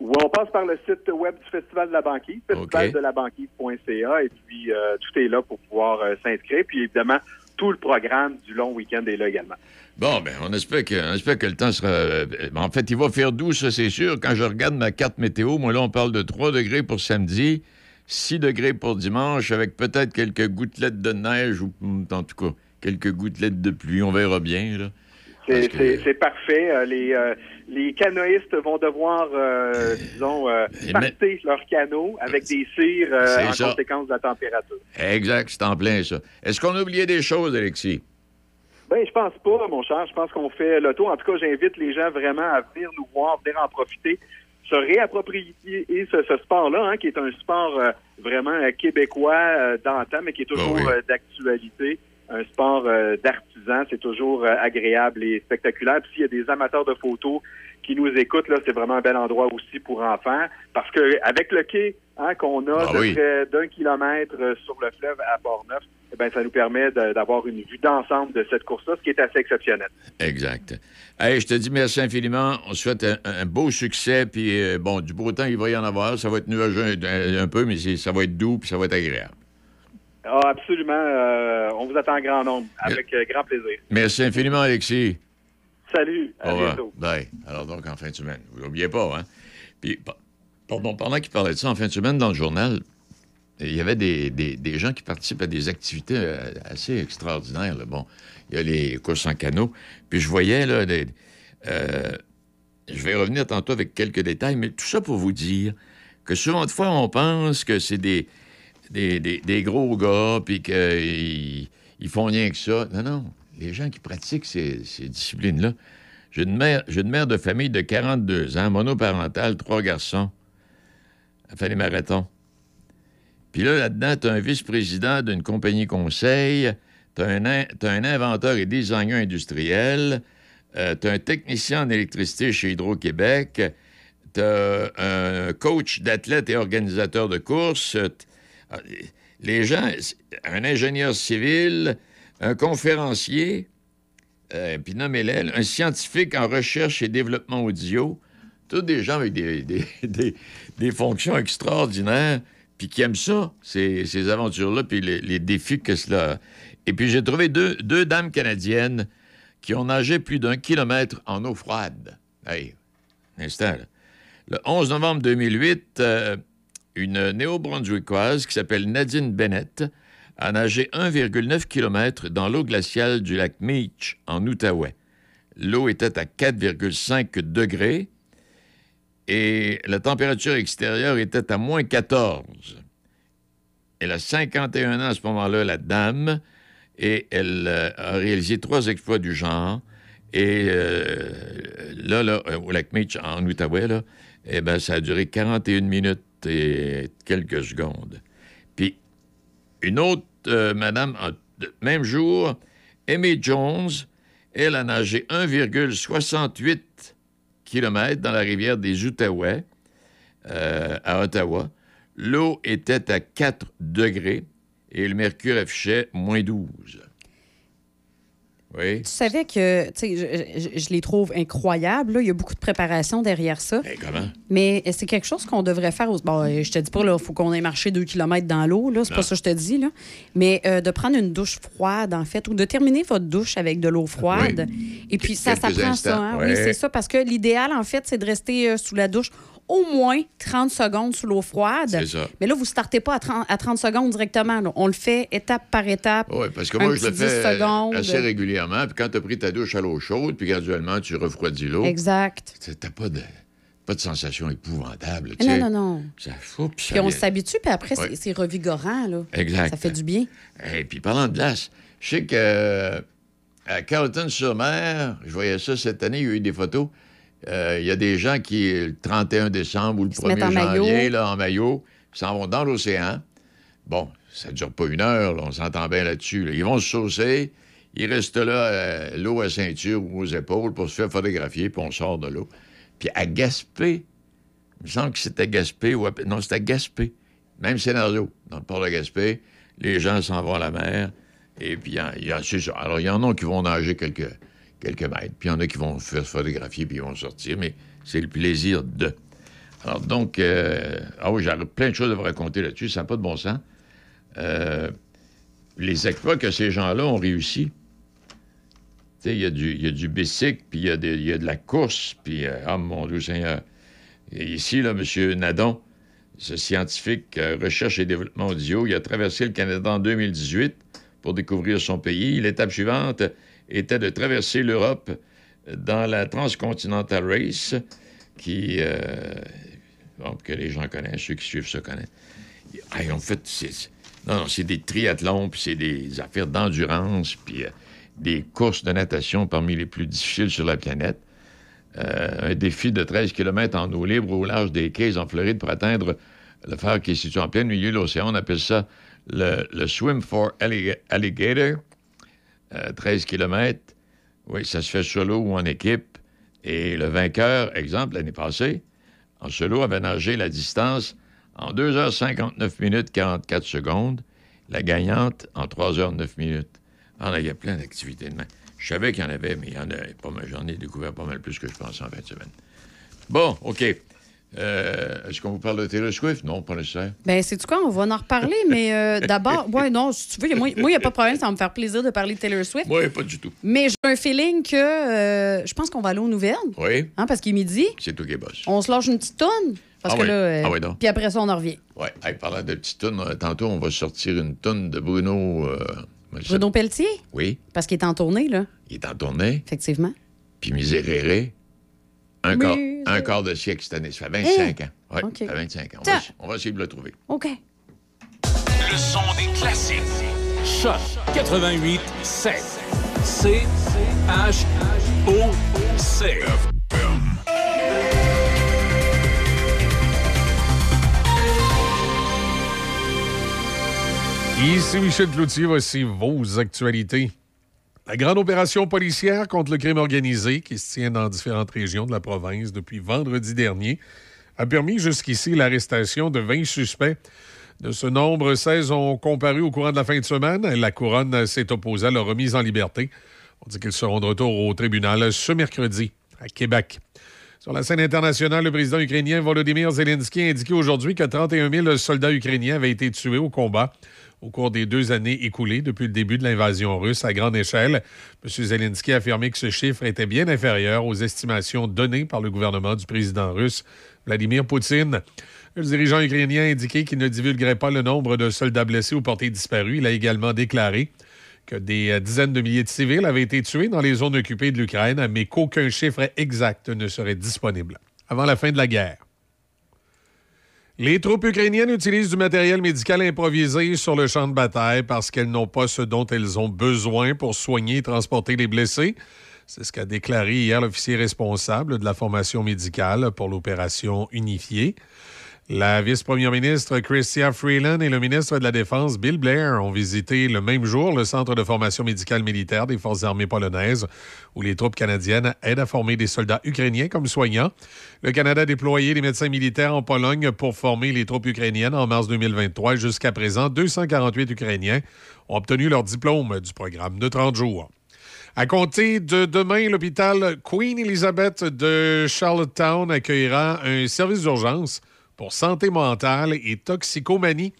Ou on passe par le site web du Festival de la banquise, festivaldelabanquise.ca, et puis euh, tout est là pour pouvoir euh, s'inscrire. Puis évidemment, tout le programme du long week-end est là également. Bon, ben, on espère que, on espère que le temps sera. euh, en fait, il va faire doux, ça, c'est sûr. Quand je regarde ma carte météo, moi, là, on parle de 3 degrés pour samedi, 6 degrés pour dimanche, avec peut-être quelques gouttelettes de neige ou, en tout cas, quelques gouttelettes de pluie. On verra bien, là. C'est que- parfait. Euh, les, euh, les canoïstes vont devoir, euh, disons, euh, Et parter leur canot avec des cires en ça. conséquence de la température. Exact, c'est en plein, ça. Est-ce qu'on a oublié des choses, Alexis? Ben, je pense pas, mon cher. Je pense qu'on fait le tour. En tout cas, j'invite les gens vraiment à venir nous voir, venir en profiter, se réapproprier ce, ce sport-là, hein, qui est un sport vraiment québécois d'antan, mais qui est toujours oui. euh, d'actualité. Un sport euh, d'artisan, c'est toujours euh, agréable et spectaculaire. Puis s'il y a des amateurs de photos qui nous écoutent, là, c'est vraiment un bel endroit aussi pour enfants. Parce que avec le quai hein, qu'on a Ah de oui. près d'un kilomètre euh, sur le fleuve à Port-Neuf, eh ben, ça nous permet d'avoir une vue d'ensemble de cette course-là, ce qui est assez exceptionnel. Exact. Hey, je te dis merci infiniment. On souhaite un, un beau succès. Puis, euh, bon, du beau temps, il va y en avoir. Ça va être nuageux un, un peu, mais ça va être doux puis ça va être agréable. Ah, absolument. euh, on vous attend en grand nombre, avec euh, grand plaisir. Merci infiniment, Alexis. Salut, à Au bientôt. Bye. Alors donc, en fin de semaine, vous n'oubliez pas, hein? Puis, pa- pardon, pendant qu'il parlait de ça, en fin de semaine, dans le journal, il y avait des, des- des gens qui participent à des activités euh, assez extraordinaires. là. Bon, il y a les courses en canot. Puis je voyais, là, des- euh, je vais revenir tantôt avec quelques détails, mais tout ça pour vous dire que souvent de fois, on pense que c'est des, des, gros gars, puis qu'ils ils font rien que ça. Non, non. Les gens qui pratiquent ces, disciplines-là. J'ai une, mère, de famille de 42 ans, monoparentale, trois garçons. Elle fait les marathons. Puis là, là-dedans, tu as un vice-président d'une compagnie conseil, tu as, un inventeur et designer industriel, euh, tu as un technicien en électricité chez Hydro-Québec, tu as un coach d'athlète et organisateur de courses. Ah, Les gens, un ingénieur civil, un conférencier, euh, puis nommez-les, un scientifique en recherche et développement audio, tous des gens avec des, des- (laughs) des- fonctions extraordinaires, puis qui aiment ça, ces, ces aventures-là, puis les, défis que cela. Et puis j'ai trouvé deux, deux dames canadiennes qui ont nagé plus d'un kilomètre en eau froide. Hey, un instant. Le 11 novembre 2008, euh, une néo-brunswickoise qui s'appelle Nadine Bennett a nagé 1,9 km dans l'eau glaciale du lac Meech, en Outaouais. L'eau était à 4,5 degrés et la température extérieure était à moins 14. Elle a 51 ans à ce moment-là, la dame, et elle euh, a réalisé trois exploits du genre. Et euh, là, là, au lac Meech, en Outaouais, là, eh ben, ça a duré 41 minutes quelques secondes. Puis, une autre euh, madame, même jour, Amy Jones, elle a nagé 1,68 km dans la rivière des Outaouais, euh, à Ottawa. L'eau était à 4 degrés et le mercure affichait moins 12. Oui. Tu savais que, tu sais, je, je- je les trouve incroyables. là. Il y a beaucoup de préparation derrière ça. Mais comment? Mais c'est quelque chose qu'on devrait faire. Aux... Bon, euh, je te dis pas, il faut qu'on ait marché deux kilomètres dans l'eau, là. C'est pas ça que je te dis, là. Mais euh, de prendre une douche froide, en fait, ou de terminer votre douche avec de l'eau froide. Et puis, ça, ça prend instants, ça. hein. Oui, c'est ça. Parce que l'idéal, en fait, c'est de rester euh, sous la douche au moins 30 secondes sous l'eau froide. C'est ça. Mais là, vous ne startez pas à 30, à 30 secondes directement. là. On le fait étape par étape. Oui, parce que moi, je le petit 10 fais secondes. assez régulièrement. Puis quand tu as pris ta douche à l'eau chaude, puis graduellement, tu refroidis l'eau. Exact. Tu n'as pas de, pas de sensation épouvantable. Non, non, non. Ça, oups, ça Puis on s'habitue, puis après, Ouais. c'est revigorant. Là. Exact. Ça fait du bien. Et puis parlant de glace, je sais que euh, à Carleton-sur-Mer, je voyais ça cette année, il y a eu des photos. Euh, Il y a des gens qui, le 31 décembre ou le se mettent 1er en janvier, maillot. là, en maillot, s'en vont dans l'océan. Bon, ça ne dure pas une heure, là, on s'entend bien là-dessus. là. Ils vont se saucer, ils restent là, euh, l'eau à ceinture ou aux épaules pour se faire photographier, puis on sort de l'eau. Puis à Gaspé, il me semble que c'était Gaspé ou à- non, c'était Gaspé. Même scénario, dans le port de Gaspé, les gens s'en vont à la mer, et puis il y en- il y en- c'est ça. Alors, il y en a qui vont nager quelques, quelques mètres, puis il y en a qui vont se faire photographier, puis ils vont sortir, mais c'est le plaisir de. Alors, donc, euh, ah oui, j'ai plein de choses à vous raconter là-dessus, ça n'a pas de bon sens. Euh, les exploits que ces gens-là ont réussi. Tu sais, il y, a du- il y a du bicycle, puis il y, y a de la course, puis, euh, ah mon Dieu Seigneur. Et ici, là, M. Nadon, ce scientifique recherche et développement audio, il a traversé le Canada en 2018 pour découvrir son pays. L'étape suivante était de traverser l'Europe dans la Transcontinental Race, qui, euh, que les gens connaissent, ceux qui suivent ça connaissent. En fait, c'est, non, non, c'est des triathlons, puis c'est des affaires d'endurance, puis euh, des courses de natation parmi les plus difficiles sur la planète. Euh, un défi de 13 km en eau libre au large des Cays en Floride pour atteindre le phare qui est situé en plein milieu de l'océan. On appelle ça le, le Swim for Allig- Alligator. Euh, 13 km. Oui, ça se fait solo ou en équipe. Et le vainqueur, exemple, l'année passée, en solo, avait nagé la distance en 2h59 minutes 44 secondes. La gagnante en 3h09 minutes. Ah, il y a plein d'activités demain. Je savais qu'il y en avait, mais il y en a pas mal. J'en ai découvert pas mal plus que je pensais en fin de semaine. Bon, OK. Euh, Est-ce qu'on vous parle de Taylor Swift? Non, pas nécessaire. Ben, c'est quoi? On va en reparler, mais euh, (laughs) d'abord, ouais, non, si tu veux, moi, il n'y a pas de problème, ça va me faire plaisir de parler de Taylor Swift. Oui, pas du tout. Mais j'ai un feeling que euh, je pense qu'on va aller aux nouvelles, Oui, hein, parce qu'il est midi. c'est tout qui est boss. On se lâche une petite toune. Parce Ah que oui. là. Ah oui. Puis après ça, on en revient. Oui, hey, parlant de petites euh, tantôt, on va sortir une tonne de Bruno. Bruno? Pelletier, Oui, parce qu'il est en tournée, là, il est en tournée. effectivement. Puis Miséréré, un, quart, un quart de siècle cette année. Ça fait 25 Hein? ans. Oui, OK. ça fait 25 ans. On va, on va essayer de le trouver. OK. Le son des classiques. Choc 88 7. C H O C. Ici Michel Cloutier, voici vos actualités. La grande opération policière contre le crime organisé qui se tient dans différentes régions de la province depuis vendredi dernier a permis jusqu'ici l'arrestation de 20 suspects. De ce nombre, 16 ont comparu au courant de la fin de semaine. La couronne s'est opposée à leur remise en liberté. On dit qu'ils seront de retour au tribunal ce mercredi à Québec. Sur la scène internationale, le président ukrainien Volodymyr Zelensky a indiqué aujourd'hui que 31 000 soldats ukrainiens avaient été tués au combat au cours des deux années écoulées depuis le début de l'invasion russe à grande échelle. M. Zelensky a affirmé que ce chiffre était bien inférieur aux estimations données par le gouvernement du président russe Vladimir Poutine. Le dirigeant ukrainien a indiqué qu'il ne divulguerait pas le nombre de soldats blessés ou portés disparus. Il a également déclaré que des euh, dizaines de milliers de civils avaient été tués dans les zones occupées de l'Ukraine, mais qu'aucun chiffre exact ne serait disponible avant la fin de la guerre. Les troupes ukrainiennes utilisent du matériel médical improvisé sur le champ de bataille parce qu'elles n'ont pas ce dont elles ont besoin pour soigner et transporter les blessés. C'est ce qu'a déclaré hier l'officier responsable de la formation médicale pour l'opération unifiée. La vice-première ministre Chrystia Freeland et le ministre de la Défense Bill Blair ont visité le même jour le centre de formation médicale militaire des Forces armées polonaises, où les troupes canadiennes aident à former des soldats ukrainiens comme soignants. Le Canada a déployé des médecins militaires en Pologne pour former les troupes ukrainiennes en mars 2023. Jusqu'à présent, 248 Ukrainiens ont obtenu leur diplôme du programme de 30 jours. À compter de demain, l'hôpital Queen Elizabeth de Charlottetown accueillera un service d'urgence pour santé mentale et toxicomanie.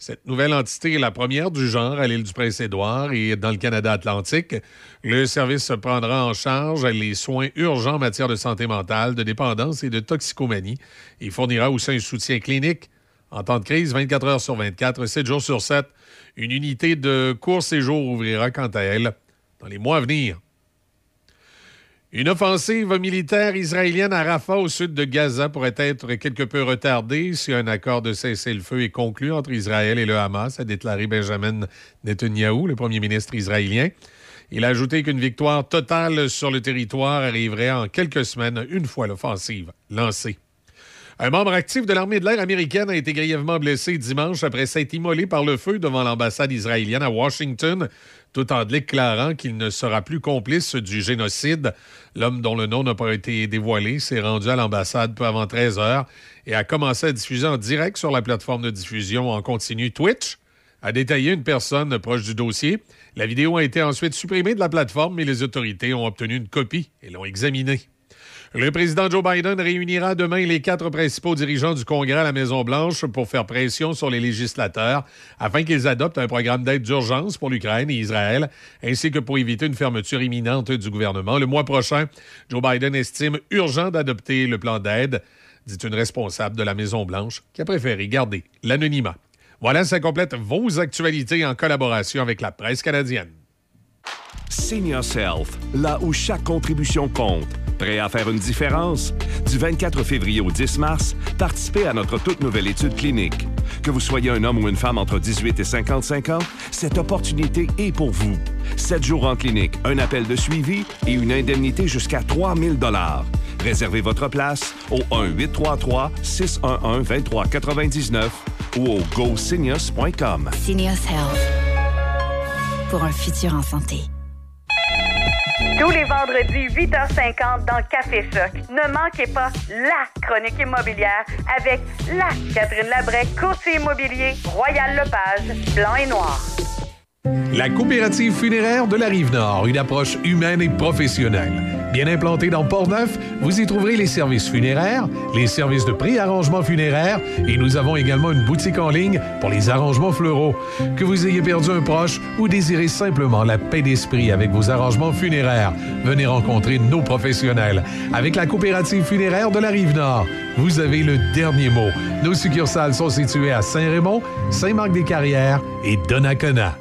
Cette nouvelle entité est la première du genre à l'île du Prince-Édouard et dans le Canada Atlantique. Le service prendra en charge les soins urgents en matière de santé mentale, de dépendance et de toxicomanie. Il fournira aussi un soutien clinique en temps de crise, 24 heures sur 24, 7 jours sur 7. Une unité de court séjour ouvrira quant à elle dans les mois à venir. Une offensive militaire israélienne à Rafah, au sud de Gaza, pourrait être quelque peu retardée si un accord de cessez-le-feu est conclu entre Israël et le Hamas, a déclaré Benjamin Netanyahou, le premier ministre israélien. Il a ajouté qu'une victoire totale sur le territoire arriverait en quelques semaines, une fois l'offensive lancée. Un membre actif de l'armée de l'air américaine a été grièvement blessé dimanche après s'être immolé par le feu devant l'ambassade israélienne à Washington, tout en déclarant qu'il ne sera plus complice du génocide. L'homme dont le nom n'a pas été dévoilé s'est rendu à l'ambassade peu avant 13 heures et a commencé à diffuser en direct sur la plateforme de diffusion en continu Twitch a détaillé une personne proche du dossier. La vidéo a été ensuite supprimée de la plateforme, mais les autorités ont obtenu une copie et l'ont examinée. Le président Joe Biden réunira demain les quatre principaux dirigeants du Congrès à la Maison-Blanche pour faire pression sur les législateurs afin qu'ils adoptent un programme d'aide d'urgence pour l'Ukraine et Israël, ainsi que pour éviter une fermeture imminente du gouvernement. Le mois prochain, Joe Biden estime urgent d'adopter le plan d'aide, dit une responsable de la Maison-Blanche qui a préféré garder l'anonymat. Voilà, ça complète vos actualités en collaboration avec la presse canadienne. Seniors Health, là où chaque contribution compte. Prêt à faire une différence? Du 24 février au 10 mars, participez à notre toute nouvelle étude clinique. Que vous soyez un homme ou une femme entre 18 et 55 ans, cette opportunité est pour vous. Sept jours en clinique, un appel de suivi et une indemnité jusqu'à 3000 dollars. Réservez votre place au 1-833-611-2399 ou au goseniors.com. Seniors Health. Pour un futur en santé. Tous les vendredis, 8h50 dans Café Choc. Ne manquez pas la chronique immobilière avec la Catherine Labrec, courtier immobilier, Royal Lepage, blanc et noir. La coopérative funéraire de la Rive-Nord, une approche humaine et professionnelle. Bien implantée dans Port-Neuf, vous y trouverez les services funéraires, les services de pré-arrangement funéraire et nous avons également une boutique en ligne pour les arrangements fleuraux. Que vous ayez perdu un proche ou désirez simplement la paix d'esprit avec vos arrangements funéraires, venez rencontrer nos professionnels. Avec la coopérative funéraire de la Rive-Nord, vous avez le dernier mot. Nos succursales sont situées à Saint-Raymond, Saint-Marc-des-Carrières et Donnacona.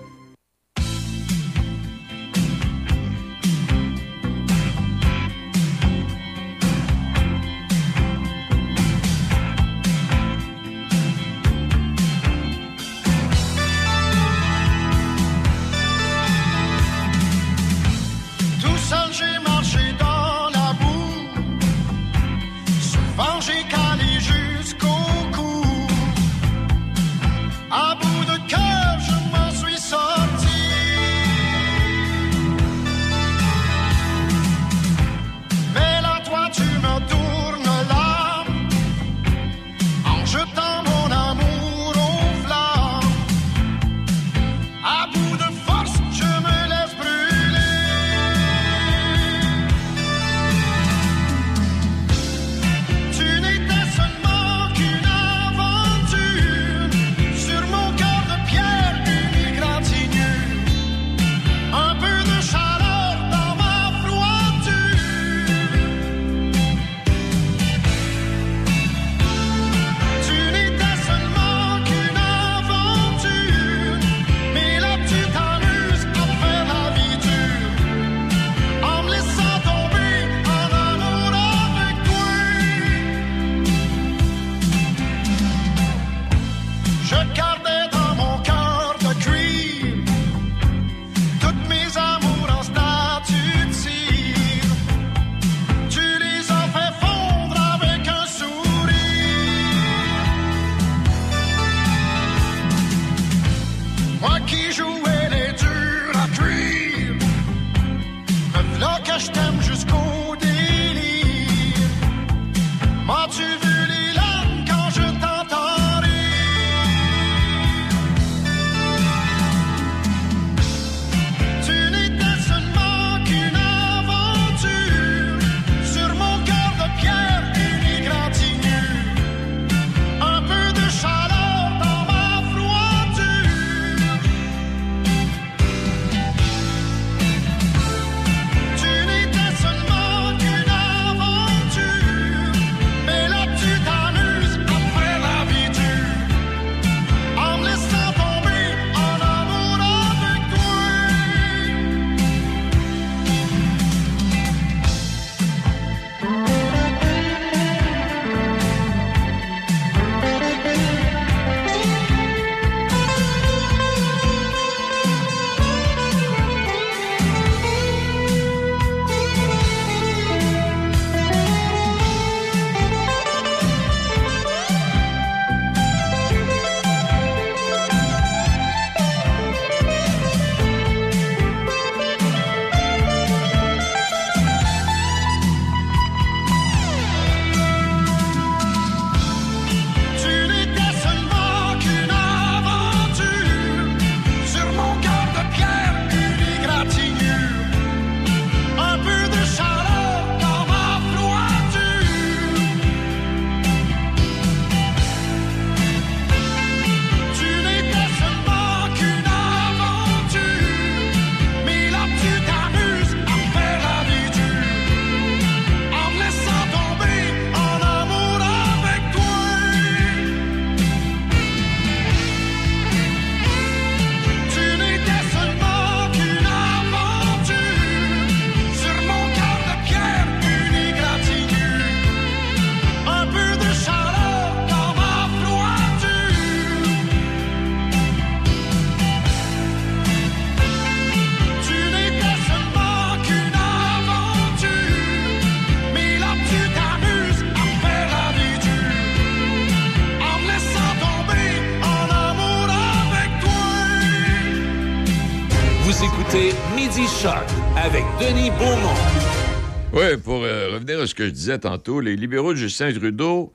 Ce que je disais tantôt, les libéraux de Justin Trudeau,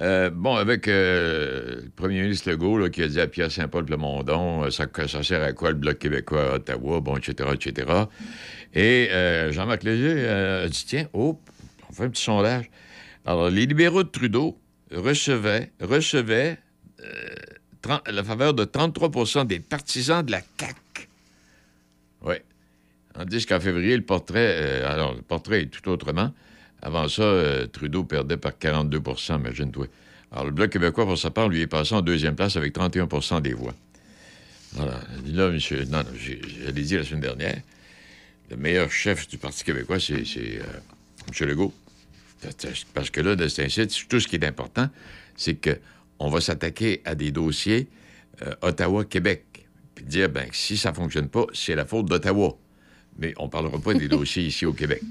euh, bon, avec euh, le premier ministre Legault qui a dit à Pierre Saint-Paul Plamondon, euh, ça, ça sert à quoi le Bloc québécois à Ottawa, bon, etc., etc. Et Jean-Marc Léger a dit, tiens, oh, on fait un petit sondage. Alors, les libéraux de Trudeau recevaient, recevaient la faveur de 33% des partisans de la CAQ. Oui. Tandis qu'en février, le portrait, alors, le portrait est tout autrement. Avant ça, euh, Trudeau perdait par 42% imagine-toi. Alors, le Bloc québécois, pour sa part, lui est passé en deuxième place avec 31% des voix. Voilà. Là, monsieur, non, non, j'ai- je l'ai dit la semaine dernière, le meilleur chef du Parti québécois, c'est c'est, euh, M. Legault. Parce que là, de cet incite, tout ce qui est important, c'est qu'on va s'attaquer à des dossiers euh, Ottawa-Québec. Puis dire, ben, si ça ne fonctionne pas, c'est la faute d'Ottawa. Mais on ne parlera pas des (laughs) dossiers ici au Québec.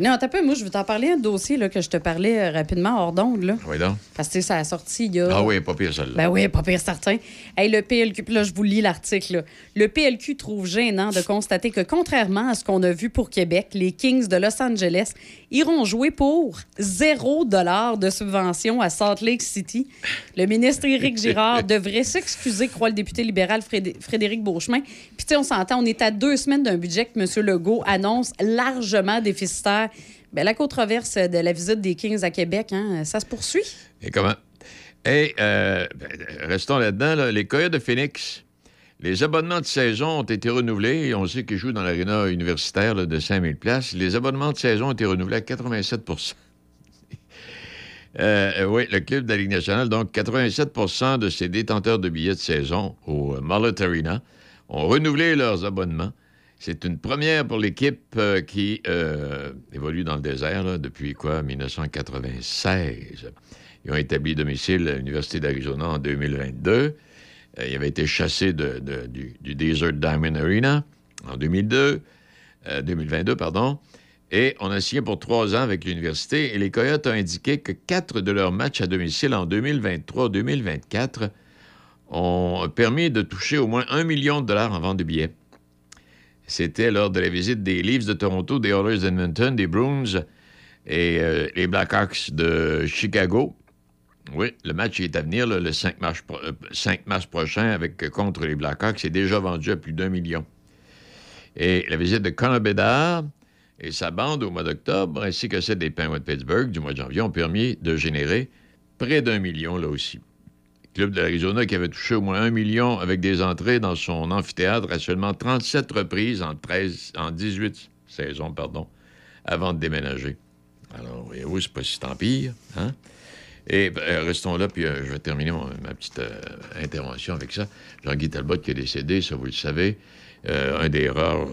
Non, t'as peu, moi, je veux t'en parler un dossier là, que je te parlais euh, rapidement hors d'onde. là. Oui, donc. Parce que tu sais, ça a sorti il y a. Ah oui, pas pire celle-là. Ben oui, pas pire certain. Hey, le PLQ, puis là, je vous lis l'article. là. Le PLQ trouve gênant de constater que, contrairement à ce qu'on a vu pour Québec, les Kings de Los Angeles iront jouer pour zéro dollar de subvention à Salt Lake City. Le ministre Éric Girard (laughs) devrait s'excuser, croit le député libéral Frédé- Frédéric Beauchemin. Puis, tu sais, on s'entend, on est à deux semaines d'un budget que M. Legault annonce largement déficitaire. Ben, la controverse de la visite des Kings à Québec, hein, ça se poursuit. Et comment? Et euh, ben, restons là-dedans, là, les Coyotes de Phoenix. Les abonnements de saison ont été renouvelés. On sait qu'ils jouent dans l'aréna universitaire de 5000 places. Les abonnements de saison ont été renouvelés à 87% (laughs) Euh, oui, le club de la Ligue nationale, donc 87% de ses détenteurs de billets de saison au euh, Mullet Arena ont renouvelé leurs abonnements. C'est une première pour l'équipe euh, qui euh, évolue dans le désert depuis quoi, 1996. Ils ont établi domicile à l'Université d'Arizona en 2022. Euh, ils avaient été chassés du, du Desert Diamond Arena en 2002, euh, 2022, pardon. Et on a signé pour trois ans avec l'université. Et les Coyotes ont indiqué que quatre de leurs matchs à domicile en 2023-2024 ont permis de toucher au moins un million de dollars en vente de billets. C'était lors de la visite des Leafs de Toronto, des Oilers d'Edmonton, des Bruins et euh, les Blackhawks de Chicago. Oui, le match est à venir le 5 mars, pro- euh, 5 mars prochain avec, contre les Blackhawks. C'est déjà vendu à plus d'un million. Et la visite de Connor Bedard et sa bande au mois d'octobre, ainsi que celle des Penguins de Pittsburgh du mois de janvier, ont permis de générer près d'un million là aussi. Club de l'Arizona qui avait touché au moins un million avec des entrées dans son amphithéâtre à seulement 37 reprises en, 13, en 18 saisons, pardon, avant de déménager. Alors, voyez-vous, c'est pas si tant pire, hein? Et ben, euh, restons là, puis euh, je vais terminer ma petite euh, intervention avec ça. Jean-Guy Talbot qui est décédé, ça vous le savez. Un des rares.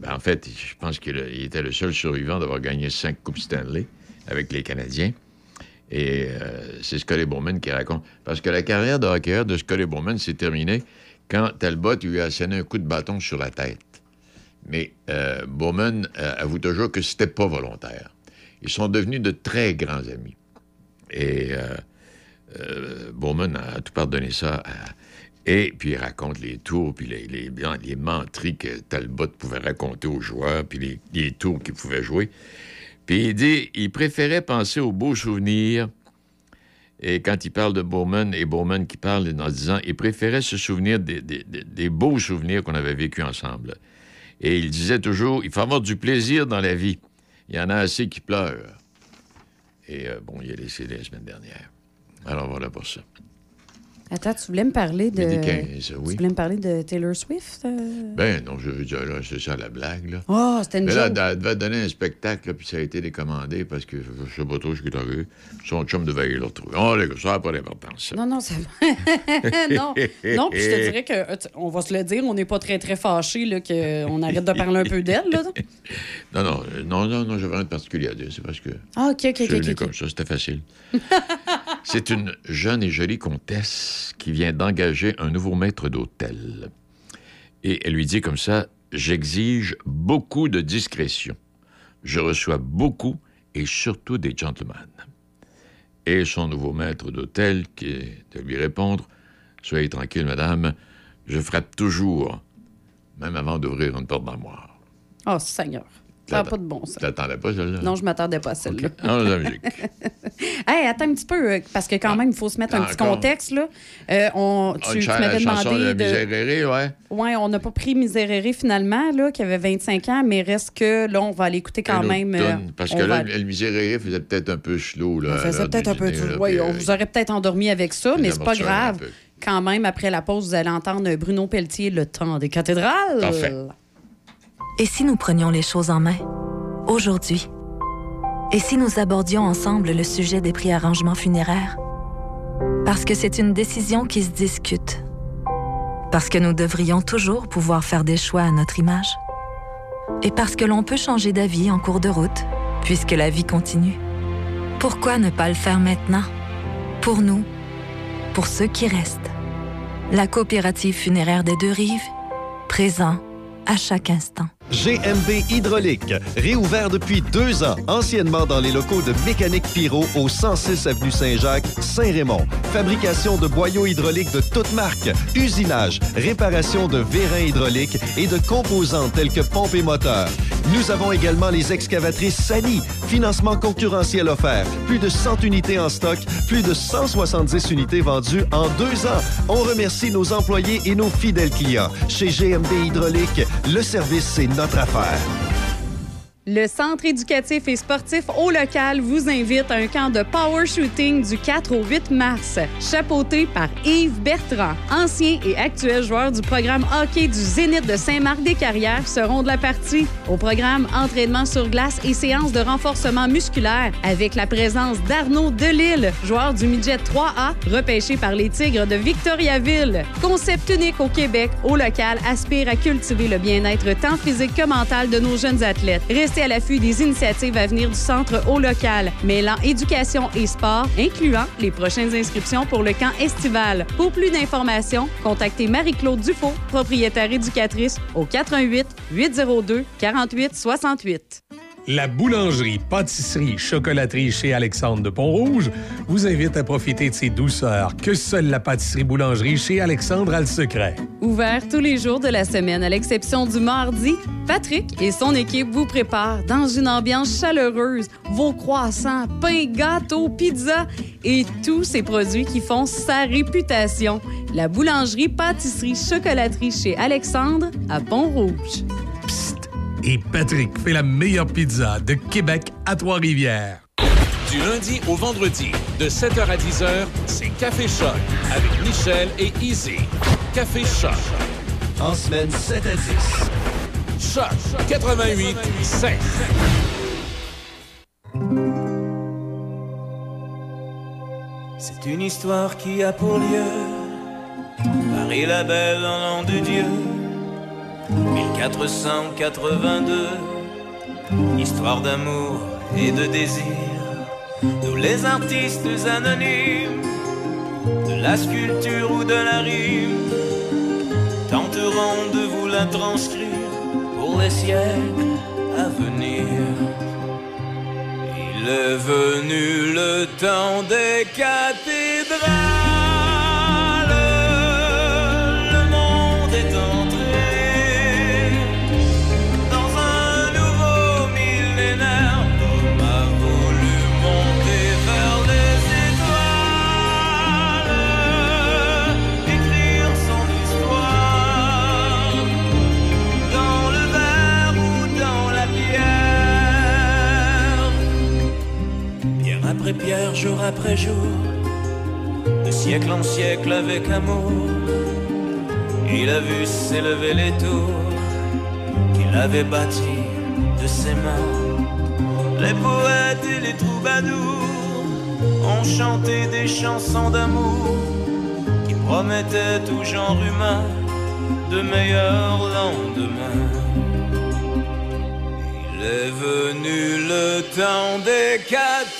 ben, en fait, je pense qu'il était le seul survivant d'avoir gagné cinq Coupes Stanley avec les Canadiens. Et euh, c'est Scotty Bowman qui raconte. Parce que la carrière de hockeyeur de Scotty Bowman s'est terminée quand Talbot lui a asséné un coup de bâton sur la tête. Mais euh, Bowman euh, avoue toujours que c'était pas volontaire. Ils sont devenus de très grands amis. Et Bowman a tout pardonné ça. et puis il raconte les tours, puis les, les, que Talbot pouvait raconter aux joueurs, puis les tours qu'il pouvait jouer. Puis il dit il préférait penser aux beaux souvenirs. Et quand il parle de Bowman, et Bowman qui parle en disant il préférait se souvenir des, beaux souvenirs qu'on avait vécus ensemble. Et il disait toujours il faut avoir du plaisir dans la vie. Il y en a assez qui pleurent. Et euh, bon, il est décédé la semaine dernière. Alors voilà pour ça. Attends, tu voulais me parler de. Midi 15, oui. Tu voulais me parler de Taylor Swift? euh? Ben non, je veux dire, là, c'est ça la blague, là. Oh, c'était une Mais là, elle devait donner un spectacle, là, puis ça a été décommandé parce que je sais pas trop ce arrivé. Son chum devait aller le retrouver. Oh, les gars, ça n'a pas d'importance. Non, non, ça (laughs) non, non, puis je te dirais que, euh, on va se le dire, on n'est pas très, très fâchés, là, qu'on arrête de parler un peu d'elle, là. (laughs) Non, non, euh, non, non, non, j'avais rien de particulier à dire. C'est parce que. Ah, OK, OK, je OK, né OK. comme ça, c'était facile. C'est une jeune et jolie comtesse qui vient d'engager un nouveau maître d'hôtel. Et elle lui dit comme ça J'exige beaucoup de discrétion. Je reçois beaucoup et surtout des gentlemen. Et son nouveau maître d'hôtel qui est de lui répondre Soyez tranquille, madame, je frappe toujours, même avant d'ouvrir une porte d'armoire. Oh, Seigneur. Ça pas de bon sens. T'attendais pas, celle-là? Non, je m'attendais pas à celle-là. Ah, la musique. Hey, attends un petit peu, euh, parce que quand même, il faut se mettre un Ah, petit contexte, là. Euh, on, Ah, tu, tu m'avais demandé de. Miséréré, ouais. Ouais, on n'a pas pris Miséréré finalement, là, qui avait 25 ans, mais reste que là, on va aller écouter quand Un même. euh, parce que va- là, le Miséréré faisait peut-être un peu slow. Là, On faisait peut-être un peu là, Oui, on vous aurait peut-être endormi avec ça, mais c'est pas grave. Quand même, après la pause, vous allez entendre Bruno Pelletier, Le temps des cathédrales. Parfait. Et si nous prenions les choses en main, aujourd'hui? Et si nous abordions ensemble le sujet des prix arrangements funéraires? Parce que c'est une décision qui se discute. Parce que nous devrions toujours pouvoir faire des choix à notre image. Et parce que l'on peut changer d'avis en cours de route, puisque la vie continue. Pourquoi ne pas le faire maintenant? Pour nous, pour ceux qui restent. La coopérative funéraire des deux rives, présent à chaque instant. GMB Hydraulique, réouvert depuis deux ans, anciennement dans les locaux de Mécanique Pyro au 106 avenue Saint-Jacques, Saint-Raymond. Fabrication de boyaux hydrauliques de toutes marques, usinage, réparation de vérins hydrauliques et de composants tels que pompes et moteurs. Nous avons également les excavatrices Sani, financement concurrentiel offert, plus de 100 unités en stock, plus de 170 unités vendues en deux ans. On remercie nos employés et nos fidèles clients. Chez GMB Hydraulique, le service, c'est notre affaire. Le Centre éducatif et sportif au local vous invite à un camp de power shooting du 4 au 8 mars, chapeauté par Yves Bertrand. Ancien et actuel joueur du programme hockey du Zénith de Saint-Marc-des-Carrières seront de la partie. Au programme entraînement sur glace et séances de renforcement musculaire avec la présence d'Arnaud Delille, joueur du midget 3A, repêché par les Tigres de Victoriaville. Concept unique au Québec, au local aspire à cultiver le bien-être tant physique que mental de nos jeunes athlètes. À l'affût des initiatives à venir du centre au local, mêlant éducation et sport, incluant les prochaines inscriptions pour le camp estival. Pour plus d'informations, contactez Marie-Claude Dufault, propriétaire éducatrice, au 88 802 48 68. La boulangerie, pâtisserie, chocolaterie chez Alexandre de Pont-Rouge vous invite à profiter de ces douceurs que seule la pâtisserie-boulangerie chez Alexandre a le secret. Ouvert tous les jours de la semaine, à l'exception du mardi, Patrick et son équipe vous préparent dans une ambiance chaleureuse vos croissants, pains, gâteaux, pizzas et tous ces produits qui font sa réputation. La boulangerie, pâtisserie, chocolaterie chez Alexandre à Pont-Rouge. Et Patrick fait la meilleure pizza de Québec à Trois-Rivières. Du lundi au vendredi, de 7h à 10h, c'est Café Choc avec Michel et Easy. Café Choc. En semaine 7 à 10. Choc 88 7. C'est une histoire qui a pour lieu Paris la belle en l'an de Dieu 1482 Histoire d'amour et de désir Nous les artistes anonymes De la sculpture ou de la rime Tenterons de vous la transcrire Pour les siècles à venir il est venu le temps des cathédrales. Jour après jour, de siècle en siècle avec amour, il a vu s'élever les tours qu'il avait bâties de ses mains. Les poètes et les troubadours ont chanté des chansons d'amour qui promettaient tout genre humain de meilleurs lendemains. Il est venu le temps des cathédrales.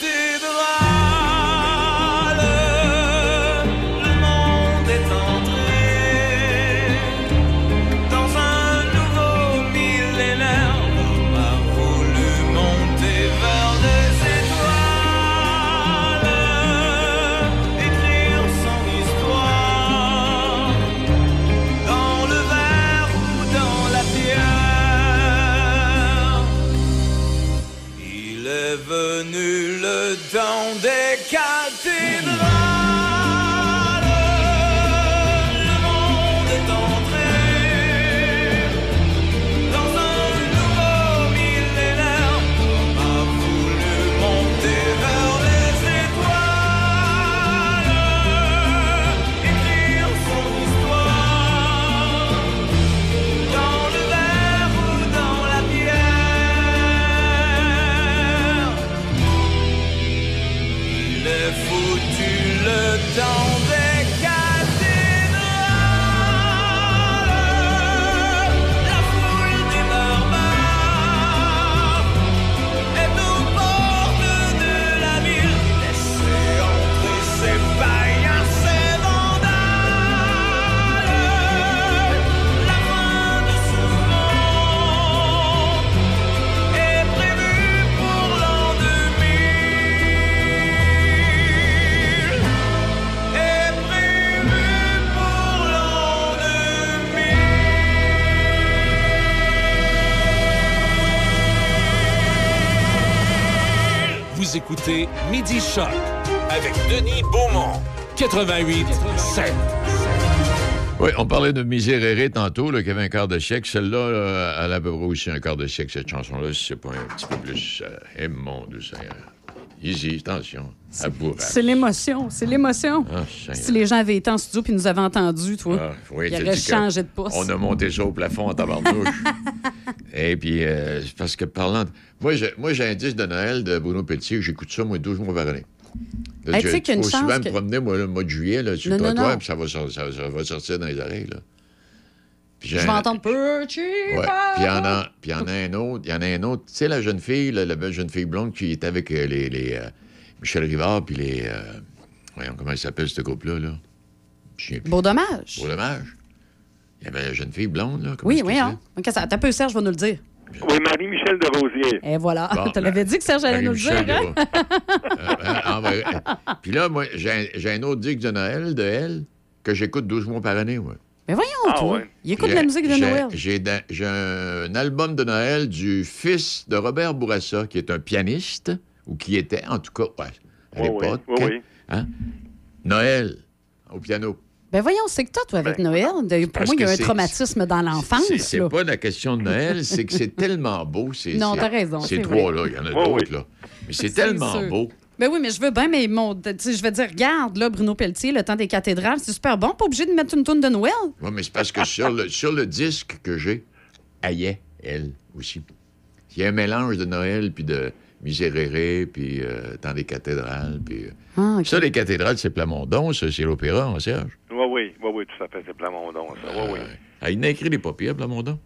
Écoutez Midi Choc avec Denis Beaumont. 88 7. Oui, on parlait de Miséréré tantôt, là, qui avait un quart de siècle. Celle-là, là, elle a à aussi un quart de siècle, cette chanson-là, si c'est pas un petit peu plus. Euh, eh, mon Dieu. Easy, attention. À bourrage. C'est l'émotion, c'est l'émotion. Ah, si les gens avaient été en studio puis nous avaient entendus, toi, Ah, oui, ils auraient changé de poste. On a monté ça au plafond en tabarnouche. (laughs) Et puis, euh, parce que parlant. de- Moi, j'ai, moi, j'ai un disque de Noël de Bruno Pelletier, j'écoute ça, moi, 12 mois par année. Là, Hey, tu sais qu'il y a une chance souvent que- me promener, moi, le mois de juillet, là, sur Non, le trottoir, puis ça va, sor- ça, ça va sortir dans les oreilles, là. Puis Je vais entendre. Puis il y en a, puis il y en a un autre, il y en a un autre. Tu sais, la jeune fille, la, la belle jeune fille blonde qui est avec euh, les, les, euh, Michel Rivard, puis les. euh, voyons, comment il s'appelle, ce groupe-là, là? Beau dommage. Beau dommage. Il y avait la jeune fille blonde, là. Oui, oui, hein. OK, ça, t'as peu, Serge va nous le dire. Oui, Marie-Michel de Rosier. Et voilà. Bon, (laughs) tu l'avais dit que Serge allait nous le dire. Hein? Euh, ah, ben, euh, (laughs) Puis là, moi, j'ai un, j'ai un autre disque de Noël de elle que j'écoute 12 mois par année, moi. Mais voyons, toi. Il écoute de la musique de Noël. J'ai un album de Noël du fils de Robert Bourassa, qui est un pianiste, ou qui était, en tout cas, ouais, à Oui, oui, l'époque. oui, oui. hein. Noël, au piano. Ben voyons, c'est que toi, toi, avec Noël, de- pour moi, il y a un traumatisme dans l'enfance. C'est- pas la question de Noël, c'est que c'est (laughs) tellement beau. Non, t'as raison, c'est Ces trois-là, il y en a d'autres, oui. là. Mais (laughs) c'est C'est tellement sûr. beau. Ben oui, mais je veux bien, mais mon, je veux dire, regarde, là, Bruno Pelletier, le temps des cathédrales, c'est super bon, pas obligé de mettre une tourne de Noël. Oui, mais c'est parce que sur le, sur le disque que j'ai, Aïe, elle aussi. Il y a un mélange de Noël puis de Miséréré, puis euh, dans les cathédrales. Puis, euh, Ah. Ça, les cathédrales, c'est Plamondon, ça, c'est l'opéra, hein, Serge? Oui, oui, oui, oui, tout à fait. C'est Plamondon, ça. Oui, oui. Ah, il n'a écrit des papiers, Plamondon?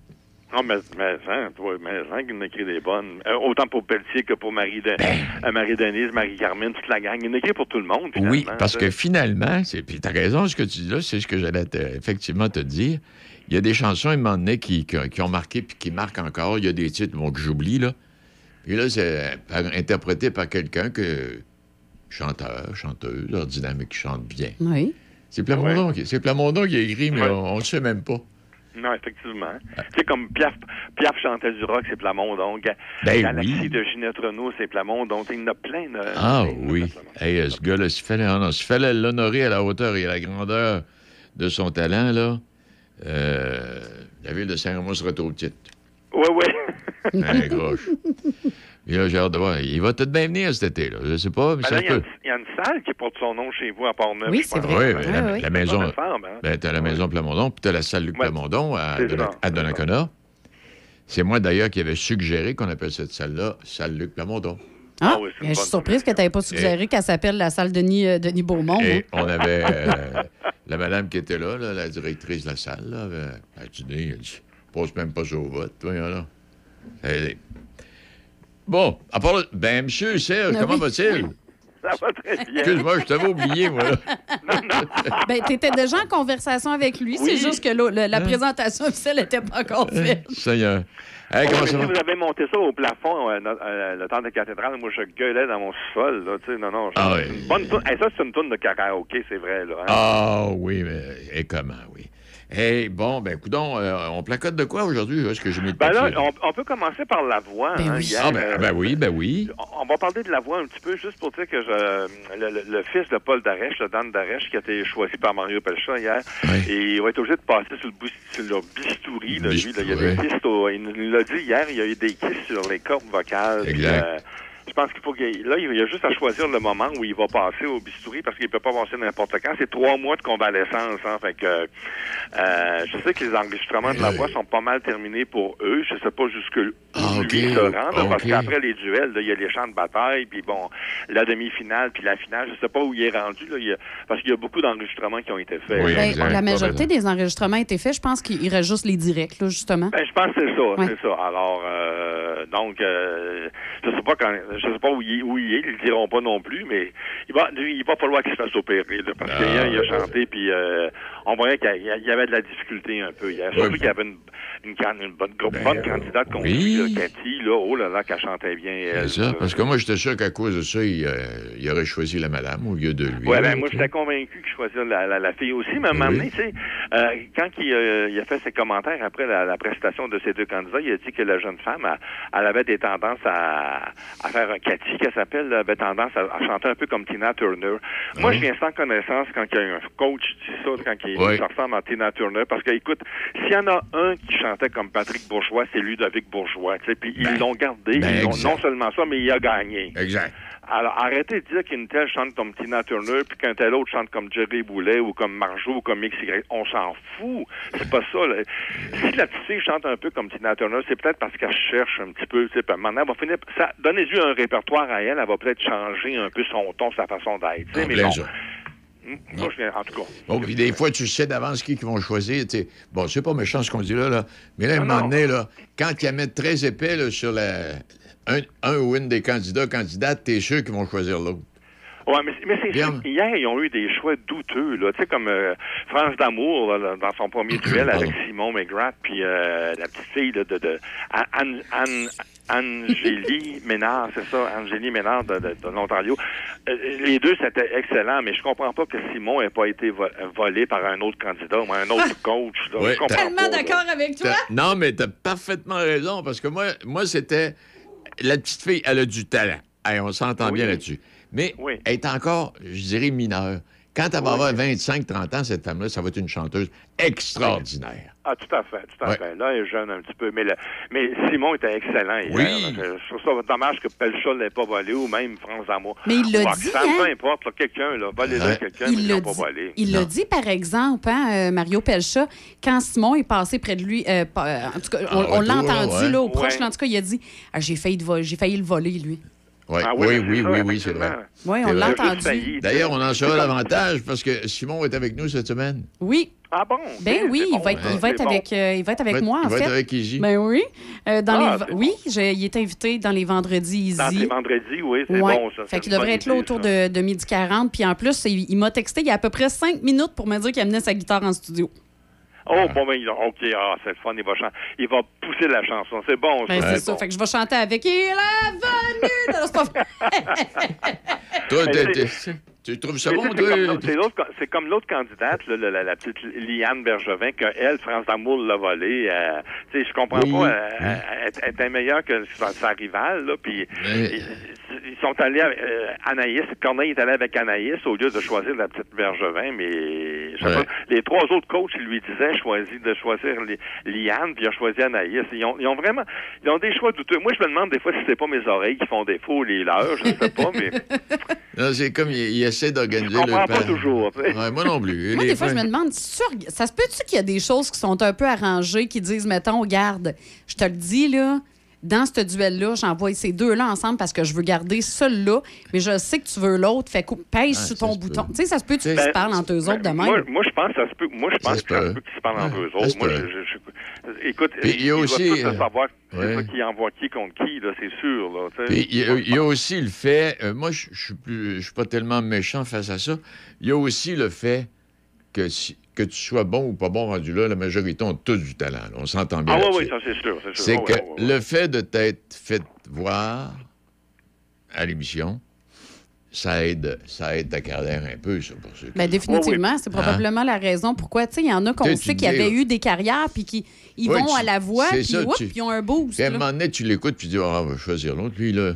Non, mais, mais, hein, toi, mais, hein, qu'il en a écrit des bonnes. Euh, autant pour Pelletier que pour Marie, de, Ben. euh, Marie-Denise, Marie-Carmen, toute la gang. Il en a écrit pour tout le monde. Oui, parce ça. que finalement, c'est- puis t'as raison, ce que tu dis là, c'est ce que j'allais te- effectivement te dire. Il y a des chansons, à un moment donné, qui, qui, qui ont marqué puis qui marquent encore. Il y a des titres bon, que j'oublie, là. Puis là, c'est par- interprété par quelqu'un que... chanteur, chanteuse, ordinaire, mais qui chante bien. Oui. C'est Plamondon, qui, c'est Plamondon qui a écrit, mais Ouais. on ne le sait même pas. Non, effectivement. Tu sais, comme Piaf, Piaf chantait du rock, c'est Plamondon. Ga- Ben Galaxie oui. de Ginette Renault, c'est Plamondon. Il y en a plein de... Ah oui. Hey, euh, ce gars-là, s'il fallait, ah l'honorer à la hauteur et à la grandeur de son talent, là, euh, la ville de Saint-Raymond serait au titre. Oui, oui. Un groche. (laughs) Puis là, j'ai hâte de voir. Il va peut-être bien venir cet été, là. Je sais pas, mais Ben là, il y, a peut. une- il y a une salle qui porte son nom chez vous à Port-Neuf. Oui, c'est vrai. Oui, la, la maison. Hein? Ben, t'as la maison Plamondon, puis t'as la salle Luc Plamondon à, Donnacona. C'est moi, d'ailleurs, qui avait suggéré qu'on appelle cette salle-là salle Luc Plamondon. Ah, ben, je suis surprise que tu n'avais pas suggéré qu'elle s'appelle la salle Denis, euh, Denis Beaumont. Et hein. on avait (laughs) euh, la madame qui était là, là, la directrice de la salle, là, avait, elle dit, elle dit, pose même pas au vote, voyons là. Elle- Bon, à part là- ben, monsieur Serge, Ah comment oui. va-t-il? Ça va très bien. Excuse-moi, je t'avais oublié, moi, là. (laughs) Ben, tu étais déjà en conversation avec lui. Oui. C'est juste que le- la Hein? présentation officielle n'était pas encore faite. Ça y est. Hey, comment Ouais, ça mais va? si vous avez monté ça au plafond, euh, euh, le temps de cathédrale, moi, je gueulais dans mon sol, là, tu sais, non, non. je- Ah oui. une bonne. Hey, ça, c'est une toune de karaoké, c'est vrai, là. hein. Ah oui, mais et comment, oui. Hey, bon, ben, coudon, euh, on placote de quoi aujourd'hui? Est-ce que j'ai mis le Ben là, on, on peut commencer par la voix. Ben hein, oui. hier, Ah, ben, euh, ben oui, ben oui. on- On va parler de la voix un petit peu, juste pour dire que je, le, le- le fils de Paul Darèche, le Dan Darèche, qui a été choisi par Mario Pelcha hier, et il va être obligé de passer sur le, sur le bistouri. Là, lui, là. il y a des kystes au- il nous l'a dit hier, il y a eu des kystes sur les cordes vocales. puis, Exact. euh, je pense qu'il faut qu'il là, il y a juste à choisir le moment où il va passer au bistouri parce qu'il peut pas passer n'importe quand. C'est trois mois de convalescence, hein. Fait que euh, je sais que les enregistrements de la voix sont pas mal terminés pour eux. Je sais pas jusque où Ah, lui se rend, là, parce qu'après les duels, là, il y a les champs de bataille, puis bon, la demi-finale, puis la finale. Je sais pas où il est rendu, là, il y a- parce qu'il y a beaucoup d'enregistrements qui ont été faits. Oui, Ben, la majorité des enregistrements étaient faits. Je pense qu'il reste juste les directs, là, justement. Ben, je pense que c'est ça, Ouais. c'est ça. Alors, euh, donc, euh, je sais pas quand, je sais pas où il, est- où il est, ils le diront pas non plus, mais il va, lui, il va falloir qu'il se fasse opérer, là, parce que Ah, il a chanté, puis euh, on voyait qu'il y avait de la difficulté un peu hier. Surtout Ouais. qu'il y avait une, une, une bonne, gros- Ben, bonne candidate contre oui. lui, là, Cathy, là, oh là là, qu'elle chantait bien. elle, C'est ça, parce que moi, j'étais sûr qu'à cause de ça, il, euh, il aurait choisi la madame au lieu de lui. Ouais, là, ben, moi, j'étais convaincu qu'il choisissait la, la, la fille aussi, mais à un moment Oui. donné, tu sais, euh, quand il, euh, il a fait ses commentaires après la, la prestation de ces deux candidats, il a dit que la jeune femme, elle, elle avait des tendances à, à faire Cathy, qu'elle s'appelle, avait tendance à, à chanter un peu comme Tina Turner. Moi, je viens sans connaissance quand il y a un coach dit ça, quand il Oui. ça ressemble à Tina Turner, parce que, écoute, s'il y en a un qui chantait comme Patrick Bourgeois, c'est Ludovic Bourgeois, tu sais, puis ils l'ont gardé, ben, ils exact. non seulement ça, mais il a gagné. Exact. Alors, arrêtez de dire qu'une telle chante comme Tina Turner, puis qu'un tel autre chante comme Jerry Boulet, ou comme Marjo, ou comme XY. On s'en fout. C'est pas ça. là. Si la petite fille chante un peu comme Tina Turner, c'est peut-être parce qu'elle cherche un petit peu. tu sais, Maintenant, elle va finir. Ça, donnez-lui un répertoire à elle, elle va peut-être changer un peu son ton, sa façon d'être. Mais bon. ça. Hum, Moi, je viens, en tout cas. Bon, puis des fois, tu sais d'avance qui vont choisir. Bon, c'est pas méchant ce qu'on dit là, là. Mais là, à un Ah, moment donné, là, quand ils la mettent très épais là, sur la... un, un ou une des candidats, candidates, t'es sûr qu'ils vont choisir l'autre. Ouais, mais, mais c'est sûr qu'hier, ils ont eu des choix douteux, là. Tu sais, comme euh, France d'amour, dans son premier (coughs) duel avec Simon McGrath, puis euh, la petite fille de, de, de Anne, Anne, Angélie (laughs) Ménard, c'est ça, Angélie Ménard de, de, de l'Ontario. Euh, les deux, c'était excellent, mais je comprends pas que Simon ait pas été vo- volé par un autre candidat ou un autre (laughs) coach. là. Ouais, je comprends Tellement d'accord avec toi. Non, mais t'as parfaitement raison, parce que moi, moi c'était... La petite fille, elle a du talent. Hey, on s'entend Oui. bien là-dessus. Mais Oui. elle est encore, je dirais, mineure. Quand elle va avoir 25-30 ans, cette femme-là, ça va être une chanteuse extraordinaire. Ah, tout à fait, tout à Ouais. fait. Là, elle est jeune un petit peu. Mais, le- mais Simon était excellent hier. Oui. là. Je, trouve ça dommage que Pelcha ne l'ait pas volé ou même France Amour. Mais il l'a dit, hein? Peu importe, là, quelqu'un, là, volez-le Ouais. quelqu'un, mais ils l'ont pas dit, volé. il l'a dit, par exemple, hein, euh, Mario Pelcha, quand Simon est passé près de lui, euh, euh, en tout cas, on, on l'a là, entendu ouais. là, au proche, Ouais. là, en tout cas, il a dit Ah, j'ai failli, te vo- j'ai failli le voler, lui. Ouais, Ah oui, oui, oui, c'est oui, c'est vrai. Oui, on l'a entendu. D'ailleurs, on en saura davantage parce que Simon est avec nous cette semaine. Oui. Ah bon? Ben oui, il va être, il va être bon. avec, euh, il va être avec Il va- moi, il en va fait. être avec Izzy. Ben oui. Euh, dans Ah, les, c'est oui, je- il est invité dans les vendredis Dans Easy. ces vendredis, oui, c'est Ouais. bon, ça. Fait qu'il devrait être là autour de, de midi 40. Puis en plus, il, il m'a texté il y a à peu près cinq minutes pour me dire qu'il amenait sa guitare en studio. Oh, bon, ben, il- OK, ah, c'est le fun, il va, chan- il va pousser la chanson. C'est bon. Ben, c'est ça. bon. Fait que je vais chanter avec Il est venu. Non, c'est pas vrai. Toi, Tu trouves ça bon, c'est comme l'autre- candidate, là, la, petite Liane Bergevin, que elle, France d'amour, l'a volée. euh, tu sais, je comprends Oui, pas. euh, Elle, elle était meilleure que sa, sa rivale, là. Puis Mais- ils, ils sont allés avec euh, Anaïs. Corneille est allé avec Anaïs au lieu de choisir la petite Bergevin. Mais je sais Ouais. pas, les trois autres coachs, lui disaient choisi, de choisir Li- Liane, puis il a choisi Anaïs. Ils ont, ils ont vraiment, ils ont des choix douteux. Moi, je me demande des fois si c'est pas mes oreilles qui font défaut ou les leurs. Je sais pas, mais (laughs) c'est comme il, il essaie d'organiser comprends le pas toujours. Ouais, moi non plus. Moi, des fois, je me demande, sur- ça se peut-tu qu'il y a des choses qui sont un peu arrangées, qui disent, mettons, regarde, je te le dis, là, dans ce duel-là, j'envoie ces deux-là ensemble parce que je veux garder celui-là, mais je sais que tu veux l'autre, fait que pèse Ah, sur ton bouton. peut. Tu sais, ça se peut-tu qu'ils Ben, se parlent entre eux autres de même? Moi, moi, je pense que ça se peut. Moi, je pense se que ça se peut. peut qu'ils se parlent entre eux autres. Moi, peut. je, je- je- écoute, Puis il y a aussi, tous euh, savoir ouais. pas qui envoie qui contre qui, là, c'est sûr. Là, tu. Puis il y, a- il y a aussi le fait, euh, moi je je suis plus, je suis pas tellement méchant face à ça. Il y a aussi le fait que si- que tu sois bon ou pas bon rendu là, la majorité ont tous du talent. là. On s'entend bien. ah oui, oui, ça c'est sûr. C'est, sûr. C'est Ah, que ouais, ouais, ouais. le fait de t'être fait voir à l'émission, ça aide, ça aide ta carrière un peu, ça, pour ceux qui- Ben, définitivement, c'est Hein? probablement la raison pourquoi. Tu sais, il y en a qu'on sait qui avaient eu des carrières puis qui ils vont tu- à la voix puis tu- ils ont un boost. Puis à un moment donné, tu l'écoutes puis tu dis, ah, on va choisir l'autre. Lui, là,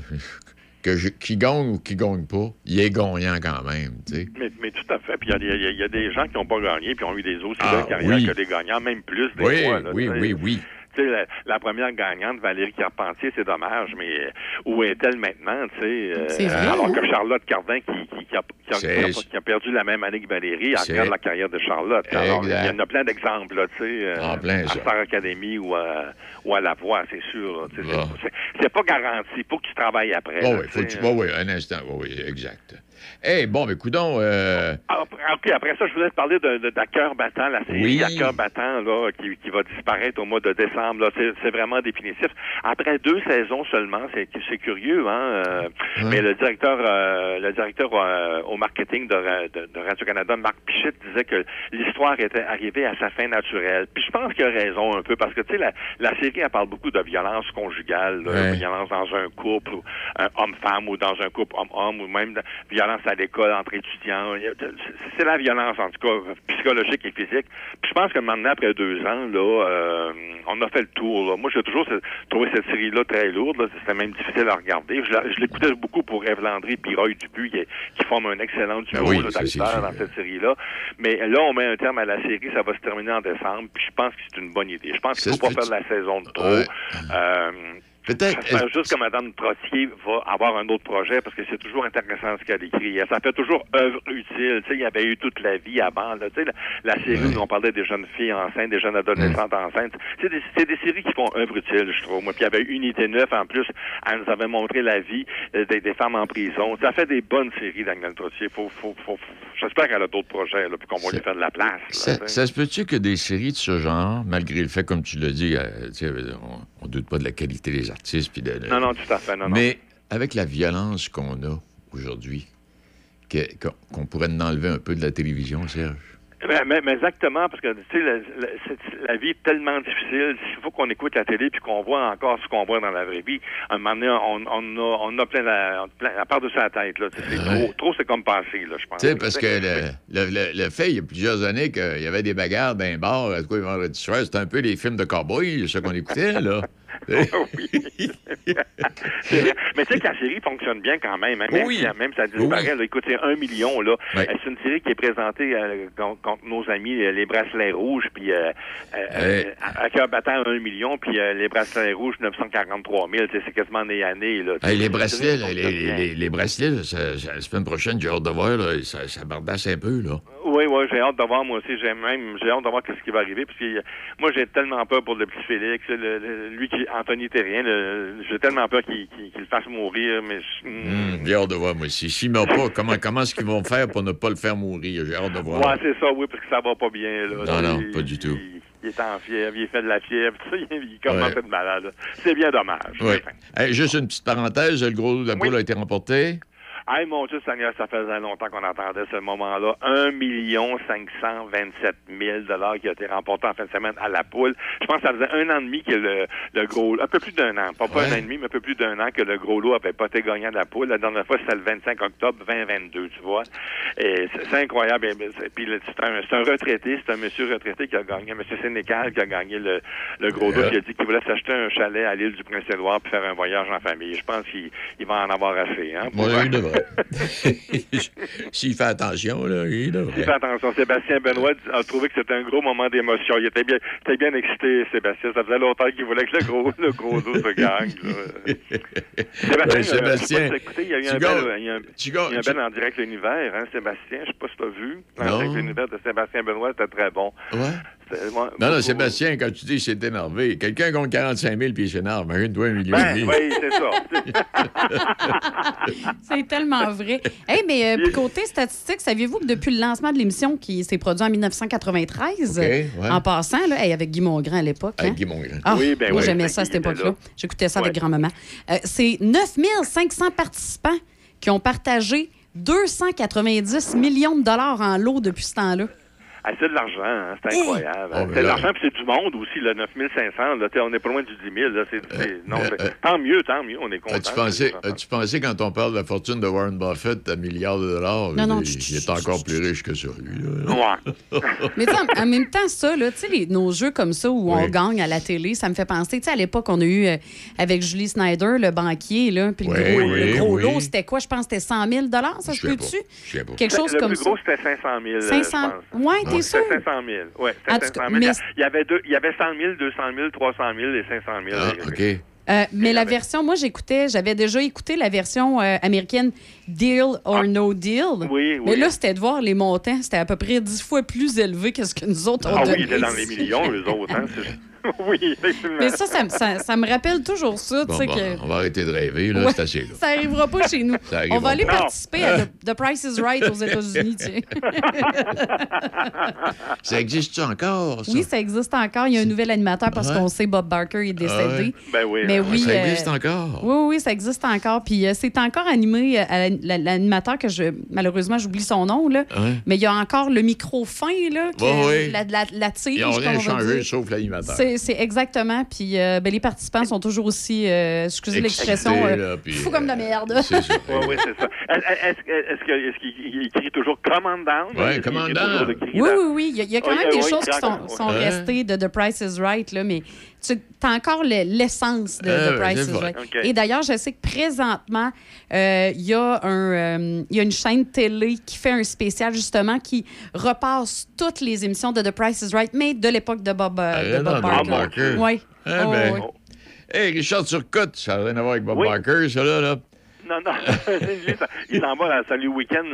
que je- qui gagne ou qui gagne pas, il est gagnant quand même. Mais, mais tout à fait. Puis il y a des- il y, a- il y a des gens qui n'ont pas gagné puis ont eu des aussi Ah, belles carrières oui. que des gagnants, même plus des Oui, fois. là, oui, sais. oui, oui. La, la première gagnante, Valérie Carpentier, c'est dommage, mais euh, où est-elle maintenant, tu sais? euh, alors hein? que Charlotte Cardin, qui, qui, qui a, qui, perdu la même année que Valérie, elle regarde la carrière de Charlotte. Alors, il y en a plein d'exemples, tu sais, euh, plein, à. Star Academy ou à, ou à La Voix, c'est sûr. Ah. c'est- pas garanti. Il faut que tu travailles après. Oh, là, oui, faut que tu tu. sais. Oh, oui, un instant. Oh, oui, exact. Eh, bon, mais coudons, euh, Ah, OK, après ça, je voulais te parler de, de, battant, la série Oui. À cœur battant, là, qui, qui va disparaître au mois de décembre. Là. C'est, c'est vraiment définitif. Après deux saisons seulement, c'est, c'est curieux, hein. euh, Mais le directeur, euh, le directeur au marketing de, de, Radio-Canada, Marc Pichette, disait que l'histoire était arrivée à sa fin naturelle. Puis je pense qu'il a raison un peu, parce que, tu sais, la, la série, elle parle beaucoup de violence conjugale, là, Ouais. violence dans un couple, homme-femme, ou dans un couple homme-homme, ou même de violence à l'école entre étudiants. C'est- la violence, en tout cas, psychologique et physique. Puis je pense que maintenant, après deux ans, là, euh, on a fait le tour. Là. Moi, j'ai toujours trouvé cette série-là très lourde. C'était même difficile à regarder. Je, l'écoutais beaucoup pour Ève Landry et Roy Dupuis, qui, qui forment un excellent duo Ben oui, d'acteurs dans cette série-là. Mais là, on met un terme à la série. Ça va se terminer en décembre. Puis je pense que c'est une bonne idée. Je pense qu'il ne faut pas faire de la saison de trop. Ouais. Euh, peut-être. J'espère juste que Mme Trottier va avoir un autre projet parce que c'est toujours intéressant ce qu'elle écrit. Ça fait toujours œuvre utile. Tu sais, il y avait eu toute la vie avant. Là. Tu sais, la, la série où on parlait des jeunes filles enceintes, des jeunes adolescentes enceintes. C'est des, c'est des séries qui font œuvre utile, je trouve. Moi, puis il y avait Unité 9 en plus. Elle nous avait montré la vie euh, des, des femmes en prison. Ça fait des bonnes séries, Daniel Trottier. Faut, faut, faut, faut- J'espère qu'elle a d'autres projets, là, puis qu'on va lui faire de la place. là, Ça, se peut-tu que des séries de ce genre, malgré le fait, comme tu l'as dit, euh, tu sais, on, doute pas de la qualité des artistes, puis de, de- Non, non, tout à fait. Non, non. mais avec la violence qu'on a aujourd'hui, qu'on pourrait en enlever un peu de la télévision, Serge? Mais, mais- mais exactement, parce que tu sais, la, la- c'est- la vie est tellement difficile. Il faut qu'on écoute la télé puis qu'on voit encore ce qu'on voit dans la vraie vie. À un moment donné, on, on a, on a plein la, plein, la part de sa tête. Là. C'est trop, trop c'est comme passé, là, je pense. Tu sais, parce que le, le, le- le fait, il y a plusieurs années qu'il y avait des bagarres dans un bar, à quoi, vendredi soir, c'était un peu les films de cowboys, ce qu'on écoutait, là. (laughs) Vrai. Mais tu sais que la série fonctionne bien quand même. hein, même, Oui. si, même si ça disparaît. Oui. Là, écoute, c'est un million. là. Ouais. Euh, C'est une série qui est présentée euh, contre, contre nos amis, euh, les bracelets rouges, puis euh, euh, à cœur battant un million, puis les bracelets rouges 943 000. Tu sais, C'est quasiment année à année. Là. Hey, les bracelets, là, les, les- les- les bracelets, la semaine prochaine, j'ai hâte de voir, là, ça, ça bardasse un peu, là. Oui, oui, j'ai hâte de voir, moi aussi. J'ai même, j'ai hâte de voir ce qui va arriver, parce que moi, j'ai tellement peur pour le petit Félix, le- le- lui qui, Anthony Terrien, j'ai tellement peur qu'il le fasse mourir, mais je- hmm. Hum, j'ai hâte de voir, moi aussi. S'il meurt pas, comment, comment est-ce qu'ils vont faire pour ne pas le faire mourir? J'ai hâte de voir. Ouais, c'est ça, oui, parce que ça va pas bien, là. Non, non, pas du tout. Il est en fièvre, il fait de la fièvre, (laughs) il, commence Ouais. à être malade. C'est bien dommage. Oui. Hey, juste une petite parenthèse, le gros de la poule a été remporté. Hey, mon Dieu, Seigneur, ça faisait longtemps qu'on attendait ce moment-là. 1 527 000 qui a été remporté en fin de semaine à la poule. Je pense que ça faisait un an et demi que le, le gros... Un peu plus d'un an. Pas, pas un an et demi, mais un peu plus d'un an que le gros lot avait pas été gagnant de la poule. La dernière fois, c'était le 25 octobre 2022, tu vois. Et c'est incroyable. Et, c'est- Puis c'est un, retraité, c'est un monsieur retraité qui a gagné, un monsieur Sénécal qui a gagné le, le gros lot, qui a dit qu'il voulait s'acheter un chalet à l'île du Prince-Édouard puis faire un voyage en famille. Je pense qu'il il va en avoir assez. Hein, pour- Oui, il devrait. (laughs) S'il fait attention, là, il devrait. Fais attention, Sébastien Benoît a trouvé que c'était un gros moment d'émotion. Il était bien, était bien excité, Sébastien. Ça faisait longtemps qu'il voulait que le gros, le gros dos se gagne. Sébastien, Sébastien, il y a eu tu un bel, il y a un, tu il y a un gagnes- bel en direct l'univers, hein, Sébastien? Je sais pas si vu. En Non. direct l'univers de Sébastien Benoît, c'était très bon. Ouais. Moi, Non, non, beaucoup- Sébastien, quand tu dis s'est énervé, quelqu'un gagne 45 000 puis il s'énerve, imagine-toi un million et Ben, demi. oui, c'est ça. (laughs) C'est tellement vrai. Hey, mais euh, côté statistique, saviez-vous que depuis le lancement de l'émission qui s'est produit en 1993, OK, ouais. en passant, là, hey, avec Guy Mongrain à l'époque. Avec hein? Guy Mongrain. Ah, Oui, ben moi, oui, j'aimais ben, ça à cette époque-là. là. J'écoutais ça avec grand-maman. Euh, c'est 9500 participants qui ont partagé 290 millions de dollars en lot depuis ce temps-là. Ah, c'est de l'argent, hein, c'est incroyable. Oh, mais c'est de l'argent, puis c'est du monde aussi, le 9500. Là, t'sais, on est pas loin du 10 000. Là, c'est, c'est- non, euh, c'est- euh, tant mieux, tant mieux, on est content. As-tu pensé, as-tu pensé, quand on parle de la fortune de Warren Buffett à milliards de dollars, Non, non, il, chut, il est encore plus riche que ça, lui. Ouais. (laughs) Mais tu sais, en, en même temps, ça, là, tu sais, les- nos jeux comme ça où on gagne à la télé, ça me fait penser, tu sais, à l'époque, on a eu euh, avec Julie Snyder, le banquier, là, puis le gros, oui, le gros oui. lot, c'était quoi? Je pense que c'était 100 000 ça se Je sais pas. peut-tu? Je sais pas. Quelque chose le comme plus ça. gros, c'était 500 000. euh, 500 je pense. Ouais, t'es sûr? C'était 500 000. Ouais, En c'était tout cas, 500 000. mais- Il y avait deux, il y avait 100 000, 200 000, 300 000 et 500 000. Ah, OK. Euh, mais la version, moi, j'écoutais, j'avais déjà écouté la version euh, américaine Deal or No Deal. Ah. Oui, oui. Mais là, c'était de voir les montants. C'était à peu près 10 fois plus élevé que ce que nous autres on Ah oui, ils étaient dans les millions, eux autres. Hein, (laughs) c'est- (laughs) oui, effectivement. Mais ça, ça, me- ça- ça me rappelle toujours ça, tu Bon, sais bon, que... on va arrêter de rêver, là, Ouais, c'est assez. Là. Ça arrivera pas chez nous. (laughs) On va aller pas. participer à The, The Price is Right aux États-Unis. tiens. (laughs) Ça existe-tu encore, ça? oui, ça existe encore. Il y a un nouvel animateur parce Ouais. qu'on sait Bob Barker est décédé. Ah ouais? Ben oui. Mais oui, Ça euh, existe encore? Oui, oui, ça existe encore. Puis euh, c'est encore animé euh, à l'animateur que je malheureusement j'oublie son nom là. Ouais. Mais il y a encore le micro fin là, que Ouais, ouais. la, la, la tige, Ils n'ont rien changé, sauf l'animateur. C'est c'est exactement. Puis euh, ben, les participants sont toujours aussi, euh, excusez l'expression, euh, fous comme de la merde. C'est ça. Oui, oui, c'est ça. Est-ce qu'il il crie toujours Command Down? Ouais, Est-ce qu'il Command crie Down. toujours le cri Oui, oui, oui. Il y a, il y a quand Oui, même oui, des oui, choses qui sont, sont restées de The Price is Right, là, mais tu as encore le- l'essence de Ah, The ouais, Price is. Right. Et d'ailleurs, je sais que présentement, euh, il y, a un, euh, il y a une chaîne télé qui fait un spécial, justement, qui repasse toutes les émissions de The Price is Right, mais de l'époque de Bob, euh, Ah, de Bob de Barker. Bob Barker. Oui. Ah, Oh, ben. oui. Hey, Richard Turcotte, ça n'a rien à voir avec Bob Oui. Barker, ça, là. là. Non, non. (laughs) Il s'en va à Salut Week-end.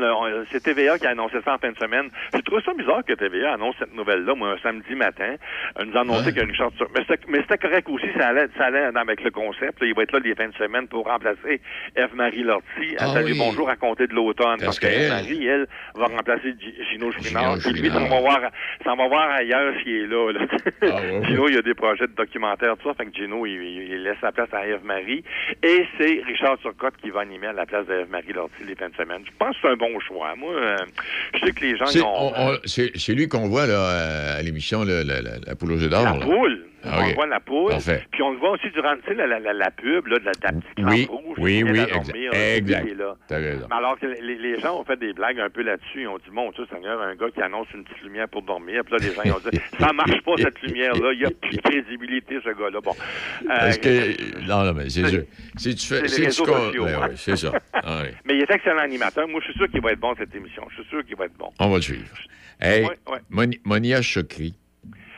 C'est TVA qui a annoncé ça en fin de semaine. J'ai trouvé ça bizarre que TVA annonce cette nouvelle-là, moi, un samedi matin. Euh, nous annoncer Ouais. qu'il y a une charte sur... Mais c'était mais c'était correct aussi, ça allait, ça allait avec le concept. là. Il va être là les fins de semaine pour remplacer Eve-Marie Lortie à Ah Salut oui. Bonjour à compter de l'automne. Parce Parce que qu'elle- Eve-Marie, elle, va remplacer Gi- Gino Chouinard. Puis lui, va voir, ça va voir ailleurs s'il est là. là. Ah, (laughs) ouais. Gino, il y a des projets de documentaires, tout ça. Fait que Gino, il, il- laisse sa place à Eve-Marie. Et c'est Richard Turcotte qui va animer à la place de Marie Lortie les fins de semaine. Je pense que c'est un bon choix. Moi, euh, je sais que les gens C'est ont... on- on- c'est- lui qu'on voit là, à l'émission, la, la- la poule aux œufs d'or. La là. poule? Ah, on ok. voit la poule. Parfait. Puis on le voit aussi durant la, la, la, la pub là, de la, de petite Oui, rouge. oui, oui, exact. là, Exact. raison. Mais alors que les, les gens ont fait des blagues un peu là-dessus. Ils ont dit, mon Dieu Seigneur, un gars qui annonce une petite lumière pour dormir. Puis là, les gens ils ont dit, (laughs) ça marche pas cette lumière-là. Il y a plus de crédibilité, ce gars-là. Bon. Euh, Parce que. Non, non, mais c'est sûr. Si tu fais. c'est si ben ouais, c'est ça. (laughs) Ah, ouais. Mais il est excellent animateur. Moi, je suis sûr qu'il va être bon, cette émission. Je suis sûr qu'il va être bon. On va le suivre. Hey, Ouais, Monia Chokri.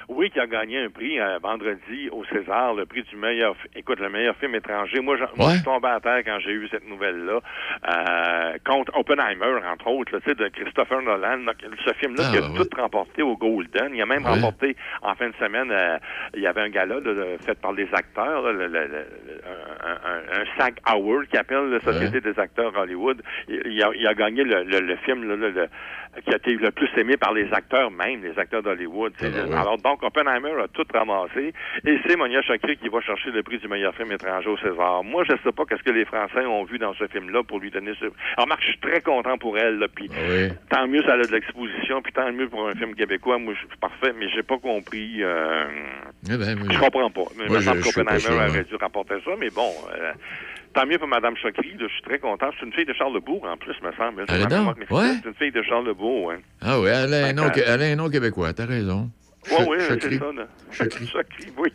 Oui, qui a gagné un prix euh, vendredi au César, le prix du meilleur, écoute, le meilleur film étranger. Moi, je suis tombé à terre quand j'ai eu cette nouvelle-là, euh, contre Oppenheimer, entre autres, là, tu sais, de Christopher Nolan. Ce film-là Ah, qui a ouais. tout remporté au Golden. Il a même Ouais. remporté en fin de semaine. euh, il y avait un gala là, fait par les acteurs, là, le- le- le- un, un, SAG Hour qui appelle la Société des acteurs Hollywood. Il, a, il a gagné le, film là, qui a été le plus aimé par les acteurs même, les acteurs d'Hollywood. Ah, ouais. Alors donc Oppenheimer a tout ramassé et c'est Monia Chokri qui va chercher le prix du meilleur film étranger au César. Moi, je sais pas qu'est-ce que les Français ont vu dans ce film-là pour lui donner ce. Alors Marc, je suis très content pour elle. Là, puis Oui. tant mieux ça a de l'exposition, puis tant mieux pour un film québécois. Moi, je suis parfait, mais j'ai pas compris. euh, Eh ben, moi, je comprends pas. Mais Moi, il me semble je- je qu'Oppenheimer aurait hein. dû rapporter ça, mais bon. euh, Tant mieux pour Mme Chokri, je suis très content. C'est une fille de Charlebourg, en plus, me semble. Elle est C'est Ouais? Une fille de Charlebourg, hein. Ah oui, elle a un nom québécois, t'as raison. Oui, oui, c'est ça. Là. (laughs) Chokri, oui.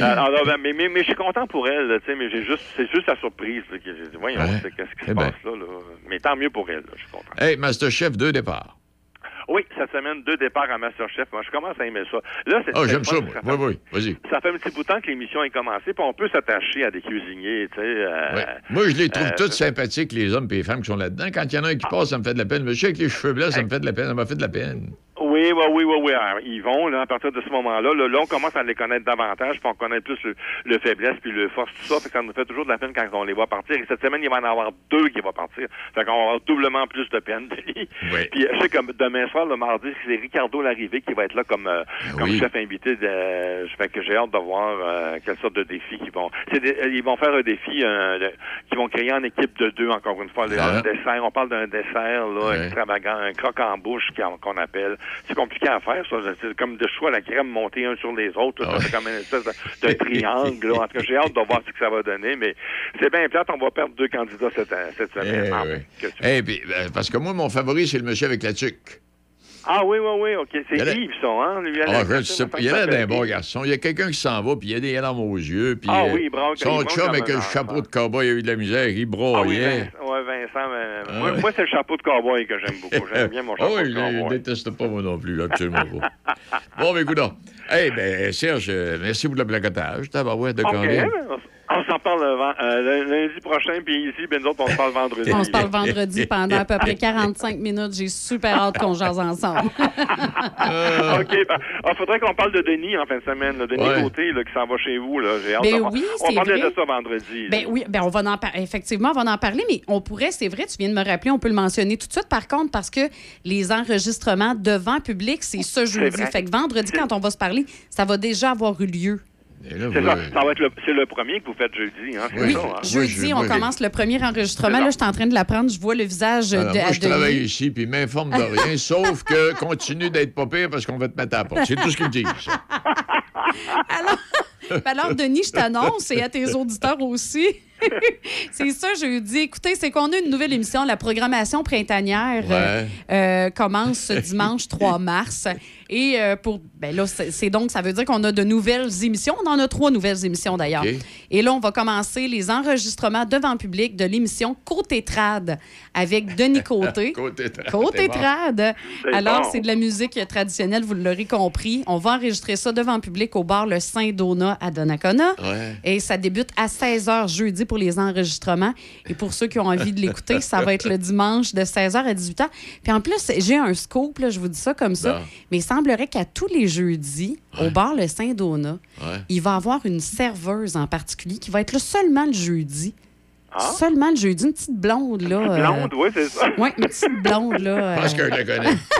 Alors, ben, mais, mais, mais je suis content pour elle, tu sais, mais j'ai juste, c'est juste la surprise. là, que j'ai dit, voyons, Ouais. c'est- qu'est-ce qui Eh se ben. passe là, là. Mais tant mieux pour elle, je suis content. Hey, Masterchef, deux départs. Oui, cette semaine, deux départs à Masterchef. Moi, je commence à aimer ça. Là, c'est Ah, c'est j'aime ça, fait- Oui, oui, vas-y. Ça fait un petit bout de temps que l'émission est commencée, puis on peut s'attacher à des cuisiniers, tu sais. euh. Moi, je les trouve euh, tous sympathiques, les hommes et les femmes qui sont là-dedans. Quand il y en a un qui passe, ça me fait de la peine. Monsieur avec les cheveux blancs, ça me fait de la peine. Ça m'a fait de la peine. Oui, oui, oui, oui, oui. Alors, ils vont, là, à partir de ce moment-là. Là, là, on commence à les connaître davantage, puis on connaît plus le, le faiblesse, puis le force, tout ça. Fait que ça nous fait toujours de la peine quand on les voit partir. Et cette semaine, il va en avoir deux qui vont partir. Fait qu'on va avoir doublement plus de peine. (laughs) Oui. Puis, je sais comme demain soir, le mardi, c'est Ricardo Larrivée qui va être là comme, euh, comme Ah oui. chef invité. De, fait que j'ai hâte de voir euh, quelle sorte de défi qu'ils vont. C'est des- ils vont faire un défi euh, qu'ils vont créer en équipe de deux, encore une fois. Le- Ah. un dessert. On parle d'un dessert là, Ouais. extravagant, un croque en bouche qu'on appelle. C'est compliqué à faire, ça. C'est comme de choix la crème monter un sur les autres. comme une espèce de, de (laughs) triangle. là. En tout cas, j'ai hâte de voir ce que ça va donner, mais c'est bien plate. On va perdre deux candidats cette, cette semaine. Eh Ah, oui. que tu- Eh, puis, ben, parce que moi, mon favori, c'est le monsieur avec la tuque. Ah oui, oui, oui, OK. C'est a la- Yves, ça, hein? Lui, Ah, je sais pas. Il y a d'un bon garçon. Il y a quelqu'un qui s'en va, puis il y a des larmes aux yeux. Puis, Ah euh, oui, il Son chum avec enfant. chapeau de cowboy, il a eu de la misère. Il Ah oui, broyait. Vincent, ouais, Vincent mais- Ah moi, ouais. moi, c'est le chapeau de cowboy que j'aime beaucoup. J'aime bien mon Ah (laughs) chapeau oui, de je ne cowboy. déteste pas moi non plus, là, absolument pas. Bon, ben, écoute. Eh ben, Serge, euh, merci pour le placotage. Tabarouette de OK, Candice. On- s'en parle euh, lundi prochain, puis ici, ben nous autres, on se parle vendredi. On se parle vendredi pendant à peu près 45 minutes. J'ai super hâte qu'on jase ensemble. (laughs) OK. ben, Il faudrait qu'on parle de Denis en fin de semaine. là. Denis Ouais. Côté, là, qui s'en va chez vous. Là. J'ai hâte Ben oui, On vrai. de ça vendredi. Ben oui, ben on va en par- effectivement, on va en parler, mais on pourrait, c'est vrai, tu viens de me rappeler, on peut le mentionner tout de suite, par contre, parce que les enregistrements devant public, c'est ce jeudi. vrai. Fait que vendredi, quand on va se parler, ça va déjà avoir eu lieu. C'est ça. Ça va être le, c'est le premier que vous faites jeudi. Hein, c'est Oui, ça, hein? jeudi, on commence le premier enregistrement. Là, je suis en train de l'apprendre, je vois le visage Alors, de moi, je travaille ici, puis il m'informe de rien, (laughs) sauf que continue d'être pas pire parce qu'on va te mettre à la porte. C'est tout ce qu'ils me disent. (laughs) Ben Alors, Denis, je t'annonce, et à tes auditeurs aussi. (laughs) c'est ça, jeudi. Écoutez, c'est qu'on a une nouvelle émission, la programmation printanière euh, euh, commence ce dimanche 3 mars. Et euh, pour. Ben là, c'est donc, ça veut dire qu'on a de nouvelles émissions. On en a trois nouvelles émissions d'ailleurs. Et là, on va commencer les enregistrements devant public de l'émission Côté Trad avec Denis Côté. Côté trad, Côté bon. Trad. Alors, bon. c'est de la musique traditionnelle, vous l'aurez compris. On va enregistrer ça devant public au bar Le Saint-Donat à Donnacona. Ouais. Et ça débute à 16h jeudi pour les enregistrements. Et pour ceux qui ont envie de l'écouter, ça va être le dimanche de 16h à 18h. Puis en plus, j'ai un scoop, là, je vous dis ça comme ça. Bon. Mais il semblerait qu'à tous les jeudis, au bar Le Saint-Donat, Ouais. il va y avoir une serveuse en particulier qui va être là seulement le jeudi. Ah? Seulement le jeudi, une petite blonde, là. euh, Blonde, oui, c'est ça. oui, une petite blonde, là. Je pense euh, que je la connais. (laughs)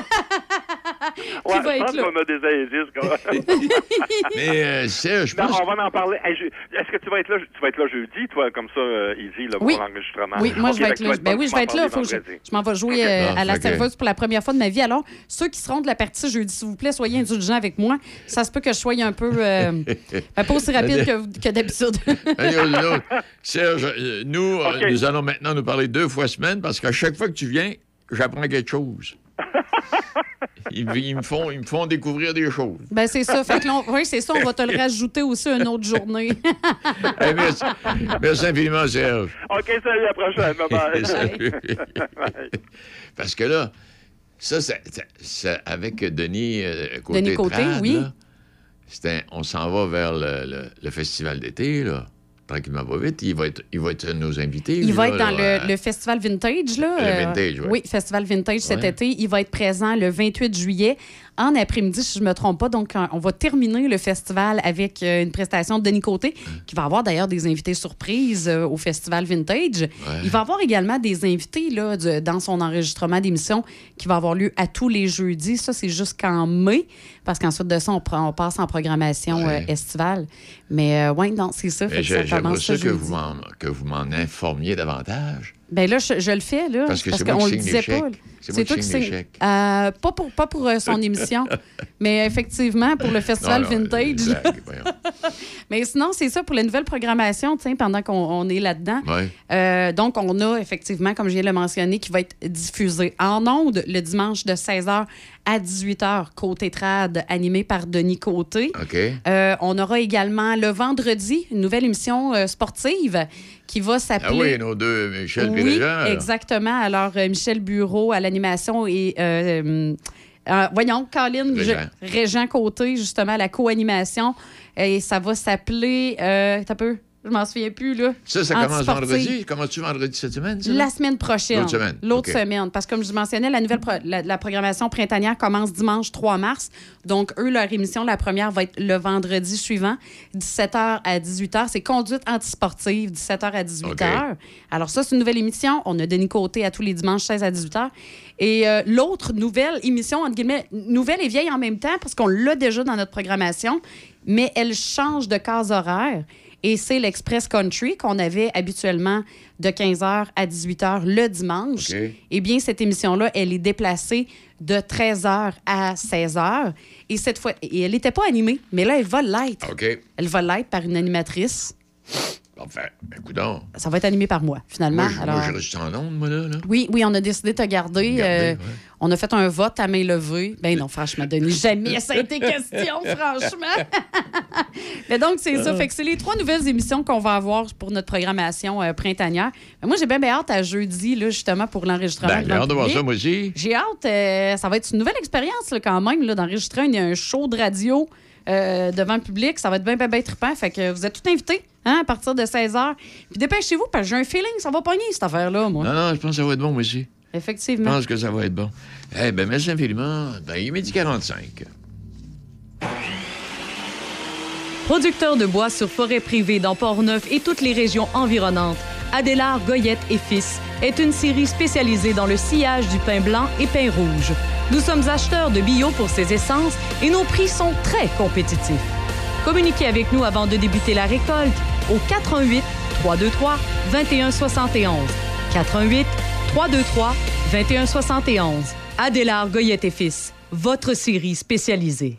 Ouais, être là. qu'on a des indices. (laughs) Mais euh, Serge, je Non, pense... on va en parler. Hey, je- Est-ce que tu vas être là? Tu vas être là jeudi, toi, comme ça, euh, Easy, là, Oui. pour l'enregistrement? Oui, moi, je vais fait être là. Ben oui, je vais m'en être là. Faut que je, je m'en vais jouer euh, Ah, à la que- serveuse pour la première fois de ma vie. Alors, ceux qui seront de la partie jeudi, s'il vous plaît, soyez indulgents avec moi. Ça se peut que je sois un peu. euh, (laughs) ben, pas aussi rapide que, que d'habitude. (laughs) Serge, euh, nous, euh, nous allons maintenant nous parler deux fois semaine parce qu'à chaque fois que tu viens, j'apprends quelque chose. Ils, ils me font, ils me font découvrir des choses. ben, c'est ça. Fait que on- oui, c'est ça. On va te le rajouter aussi une autre journée. Hey, (laughs) merci, merci infiniment, Serge. OK, salut, à la prochaine. Bye-bye. (laughs) Parce que là, ça, ça- ça- ça- avec Denis euh, Côté, Denis Côté, Trad, oui. là, c'était- on s'en va vers le, le- le festival d'été, là. Tranquillement, pas vite. Il va être, il va être nos invités. Il va être dans là, le, le festival Vintage. Là, Le Vintage, ouais. Oui, festival Vintage cet Ouais. été. Il va être présent le 28 juillet en après-midi, si je ne me trompe pas. Donc, on va terminer le festival avec euh, une prestation de Denis Côté, qui va avoir d'ailleurs des invités surprises euh, au festival Vintage. Il va avoir également des invités là, de- dans son enregistrement d'émission qui va avoir lieu à tous les jeudis. Ça, c'est jusqu'en mai, parce qu'ensuite de ça, on, prend- on passe en programmation euh, estivale. Mais euh, ouais, non, c'est ça. Ça J'aimerais ça ce que vous, que vous m'en informiez davantage. Ben là, je, je le fais, là. Parce qu'on qui le disait pas. C'est qui toi signe chèques. Euh, pas pour, pas pour euh, son émission, (laughs) mais effectivement, pour le festival Non, non, Vintage. blague, (laughs) mais sinon, c'est ça pour la nouvelle programmation, tiens, pendant qu'on on est là-dedans. Ouais. Euh, donc, on a effectivement, comme je viens de le mentionner, qui va être diffusé en ondes le dimanche de 16h à 18h, Côté Trad, animé par Denis Côté. OK. Euh, on aura également le vendredi une nouvelle émission sportive qui va s'appeler. Ah oui, nos deux, Michel Oui, exactement. Alors, euh, Michel Bureau à l'animation et. euh, euh, voyons, Colin Régent. Je- Régent Côté, justement, à la co-animation. Et ça va s'appeler. Euh, t'as peu? Je m'en souviens plus, là. Ça, ça commence vendredi. Commences-tu vendredi cette semaine? ça? La semaine prochaine. L'autre semaine, L'autre semaine. Parce que comme je mentionnais, la nouvelle pro- la, la programmation printanière commence dimanche 3 mars. Donc, eux, leur émission, la première, va être le vendredi suivant, 17h à 18h. C'est conduite antisportive, 17h à 18h. Alors, ça, c'est une nouvelle émission. On a Denis Côté à tous les dimanches, 16 à 18h. Et euh, l'autre nouvelle émission, entre guillemets, nouvelle et vieille en même temps, parce qu'on l'a déjà dans notre programmation, mais elle change de case horaire. Et c'est l'Express Country qu'on avait habituellement de 15h à 18h le dimanche. OK. Eh bien, cette émission-là, elle est déplacée de 13h à 16h. Et cette fois, et elle n'était pas animée, mais là, elle va l'être. Elle va l'être par une animatrice. Enfin, ben. Ça va être animé par moi, finalement. Moi, je, Alors, moi, je reste en onde, moi, là. là. oui, oui, on a décidé de te garder. Euh, ouais. On a fait un vote à main levée. Ben non, franchement, Denis, jamais ça a été question, (laughs) franchement. (laughs) Mais donc, c'est ça. Ah. Fait que c'est les trois nouvelles émissions qu'on va avoir pour notre programmation euh, printanière. Mais moi, j'ai bien, bien hâte à jeudi, là, justement, pour l'enregistrement. Ben, j'ai hâte de voir ça, moi aussi. J'ai hâte. euh, ça va être une nouvelle expérience, là, quand même, là, d'enregistrer un, un show de radio devant le public. Ça va être bien, bien, bien trippant. Fait que vous êtes tous invités hein, à partir de 16h. Puis dépêchez-vous, parce que j'ai un feeling ça va pogner, cette affaire-là, moi. Non, non, je pense que ça va être bon, moi aussi. Je Effectivement. pense que ça va être bon. Eh ben, merci infiniment. Ben, il est midi 45. Producteur de bois sur forêt privée dans Port-Neuf et toutes les régions environnantes, Adélard Goyette et Fils est une série spécialisée dans le sillage du pain blanc et pain rouge. Nous sommes acheteurs de bio pour ces essences et nos prix sont très compétitifs. Communiquez avec nous avant de débuter la récolte au 88 323 2171. 88 323 2171. Adélard Goyette et Fils, votre série spécialisée.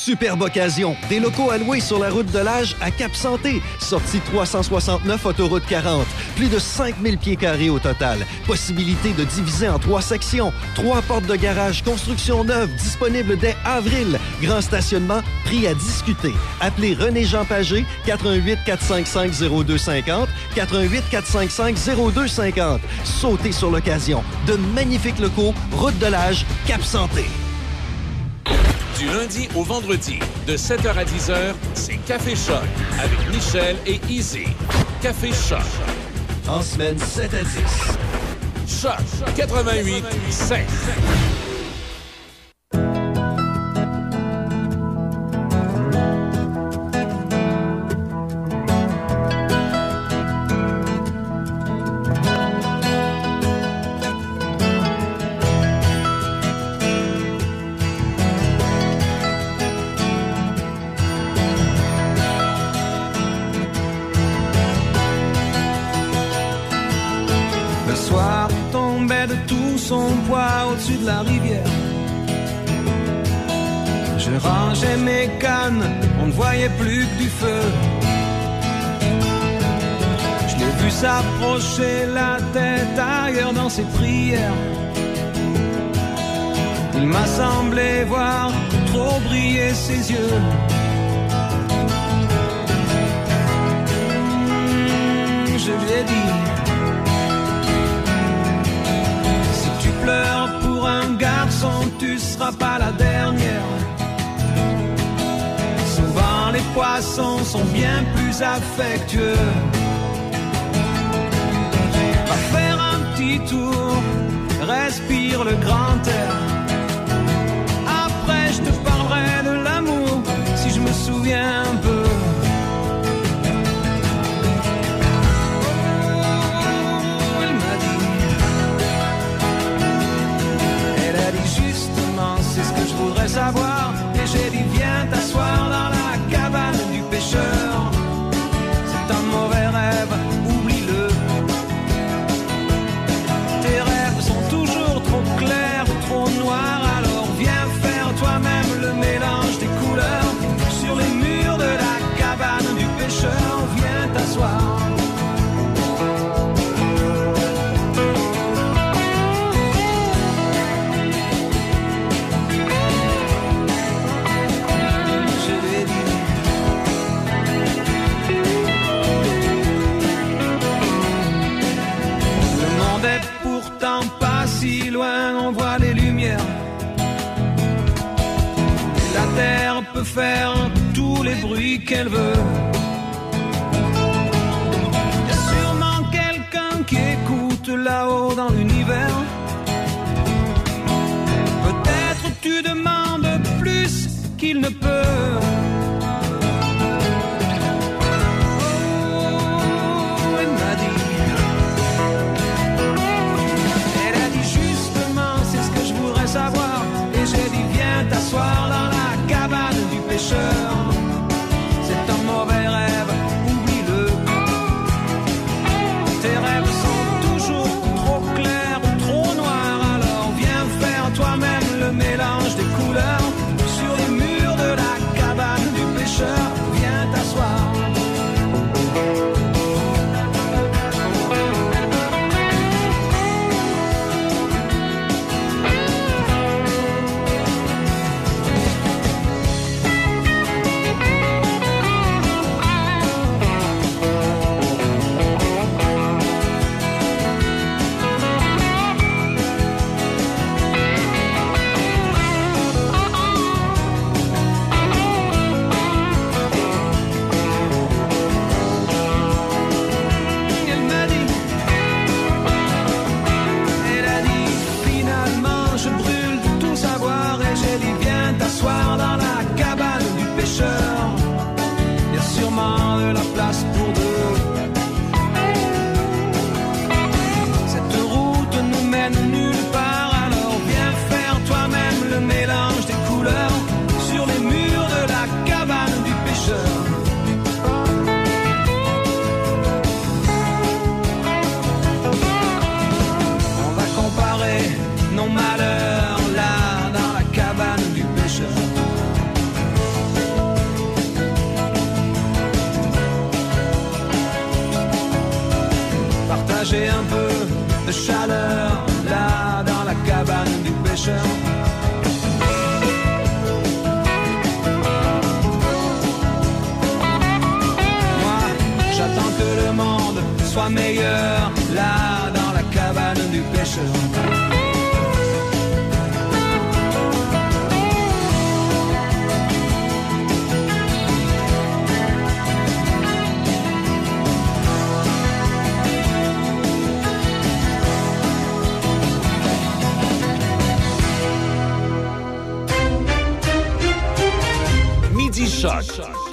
Superbe occasion. Des locaux alloués sur la route de l'âge à Cap Santé. Sortie 369 autoroute 40. Plus de 5000 pieds carrés au total. Possibilité de diviser en trois sections. Trois portes de garage, construction neuve, disponible dès avril. Grand stationnement, prix à discuter. Appelez René-Jean Pagé, 88 455 0250, 88 455 0250. Sautez sur l'occasion. De magnifiques locaux, route de l'âge, Cap Santé. Du lundi au vendredi, de 7h à 10h, c'est Café Choc avec Michel et Izzy. Café Choc. En semaine 7 à 10. Choc 88, 88 mes cannes, on ne voyait plus que du feu. Je l'ai vu s'approcher la tête ailleurs dans ses prières. Il m'a semblé voir trop briller ses yeux. Hmm, Je lui ai dit. Si tu pleures pour un garçon, tu seras pas la dernière. Les poissons sont bien plus affectueux. Va faire un petit tour, respire le grand air. Après, je te parlerai de l'amour si je me souviens un peu. Oh, elle m'a dit. Elle a dit justement, c'est ce que je voudrais savoir. Et j'ai dit, viens t'asseoir cabane peut faire tous les bruits qu'elle veut. Y a sûrement quelqu'un qui écoute là-haut dans l'univers. Peut-être tu demandes plus qu'il ne peut.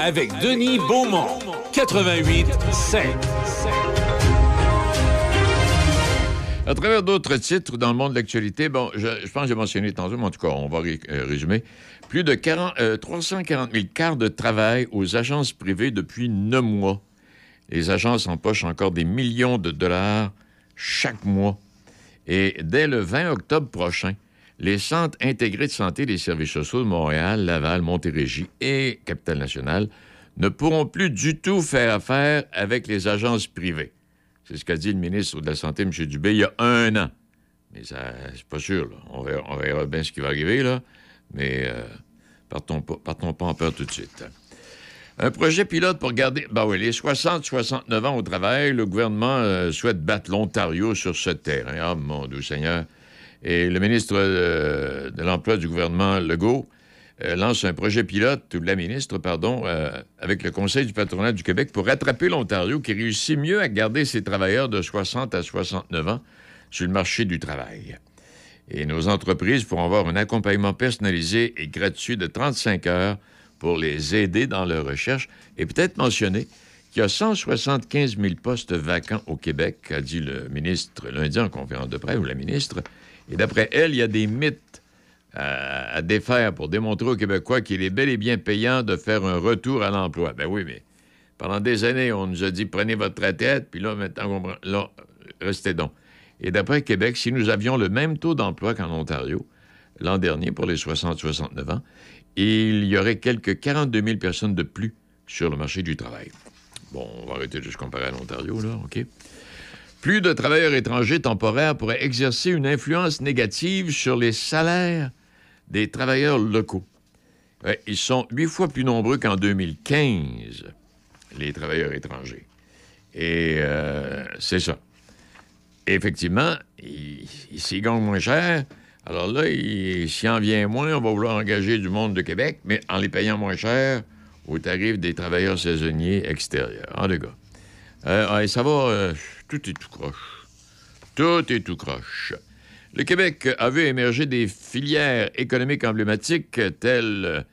Avec Denis Beaumont. 88 7. À travers d'autres titres dans le monde de l'actualité, bon, je, pense que j'ai mentionné tantôt, mais en tout cas, on va euh, résumer. Plus de 40, euh, 340 000 quarts de travail aux agences privées depuis neuf mois. Les agences empochent encore des millions de dollars chaque mois. Et dès le 20 octobre prochain, les centres intégrés de santé des services sociaux de Montréal, Laval, Montérégie et Capitale-Nationale ne pourront plus du tout faire affaire avec les agences privées. C'est ce qu'a dit le ministre de la Santé, M. Dubé, il y a un an. Mais ça, c'est pas sûr. On, verra, bien ce qui va arriver, là. Mais euh, partons, pas, en peur tout de suite. Un projet pilote pour garder ben oui, les 60-69 ans au travail. Le gouvernement euh, souhaite battre l'Ontario sur ce terrain. Ah, mon doux Seigneur. Et le ministre euh, de l'Emploi du gouvernement, Legault, euh, lance un projet pilote, ou la ministre, pardon, euh, avec le Conseil du patronat du Québec pour rattraper l'Ontario qui réussit mieux à garder ses travailleurs de 60 à 69 ans sur le marché du travail. Et nos entreprises pourront avoir un accompagnement personnalisé et gratuit de 35 heures pour les aider dans leur recherche. Et peut-être mentionner qu'il y a 175 000 postes vacants au Québec, a dit le ministre lundi en conférence de presse, ou la ministre. Et d'après elle, il y a des mythes à, à défaire pour démontrer aux Québécois qu'il est bel et bien payant de faire un retour à l'emploi. Ben oui, mais pendant des années, on nous a dit prenez votre retraite, puis là, maintenant, là, restez donc. Et d'après Québec, si nous avions le même taux d'emploi qu'en Ontario, l'an dernier pour les 60-69 ans, il y aurait quelques 42 000 personnes de plus sur le marché du travail. Bon, on va arrêter de se comparer à l'Ontario, là, OK? Plus de travailleurs étrangers temporaires pourraient exercer une influence négative sur les salaires des travailleurs locaux. Ouais, ils sont huit fois plus nombreux qu'en 2015, les travailleurs étrangers. Et euh, c'est ça. Effectivement, ils s'y gagnent moins cher. Alors là, il- s'il en vient moins, on va vouloir engager du monde de Québec, mais en les payant moins cher au tarif des travailleurs saisonniers extérieurs. En tout cas. Euh, ça va, euh, tout est tout croche. Tout est tout croche. Le Québec a vu émerger des filières économiques emblématiques telles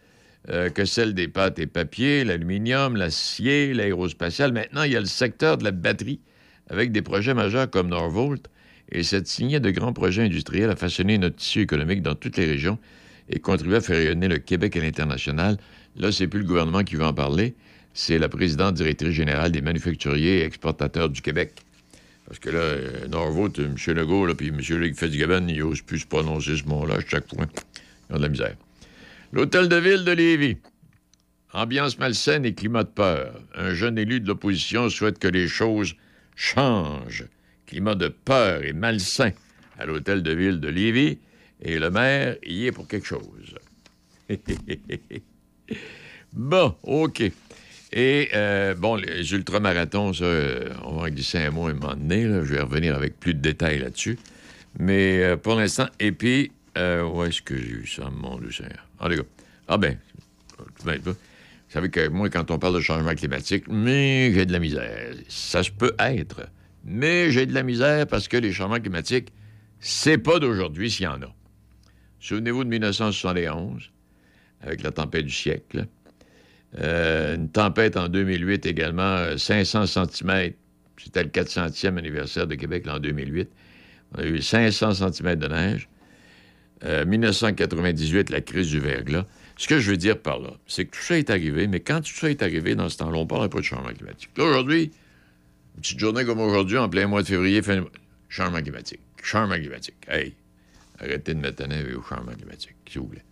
euh, que celles des pâtes et papiers, l'aluminium, l'acier, l'aérospatial. Maintenant, il y a le secteur de la batterie avec des projets majeurs comme Norvolt. Et cette signée de grands projets industriels a façonné notre tissu économique dans toutes les régions et contribué à faire rayonner le Québec à l'international. Là, c'est plus le gouvernement qui veut en parler, c'est la présidente directrice générale des manufacturiers et exportateurs du Québec. Parce que là, euh, Norvolt, euh, M. Legault, puis M. Luc Fitzgibbon, ils n'osent plus se prononcer ce mot-là à chaque fois. Ils ont de la misère. L'hôtel de ville de Lévis. Ambiance malsaine et climat de peur. Un jeune élu de l'opposition souhaite que les choses changent. Climat de peur et malsain à l'hôtel de ville de Lévis. Et le maire y est pour quelque chose. (laughs) bon, OK. Et, euh, bon, les ultramarathons, ça, euh, on va en glisser un mot un moment donné. là. Je vais revenir avec plus de détails là-dessus. Mais euh, pour l'instant, et puis, où est-ce que j'ai eu ça, mon Dieu Seigneur? Ah, les gars. Ah, ben, ben, vous savez que moi, quand on parle de changement climatique, mais j'ai de la misère. Ça se peut être. Mais j'ai de la misère parce que les changements climatiques, c'est pas d'aujourd'hui s'il y en a. Souvenez-vous de 1971, avec la tempête du siècle. Euh, une tempête en 2008 également, euh, 500 cm. C'était le 400e anniversaire de Québec en 2008. On a eu 500 cm de neige. Euh, 1998, la crise du verglas. Ce que je veux dire par là, c'est que tout ça est arrivé, mais quand tout ça est arrivé dans ce temps-là, on parle pas de changement climatique. Aujourd'hui, une petite journée comme aujourd'hui, en plein mois de février, fin... changement climatique. Changement climatique. Hey, arrêtez de mettre un au changement climatique, s'il vous plaît.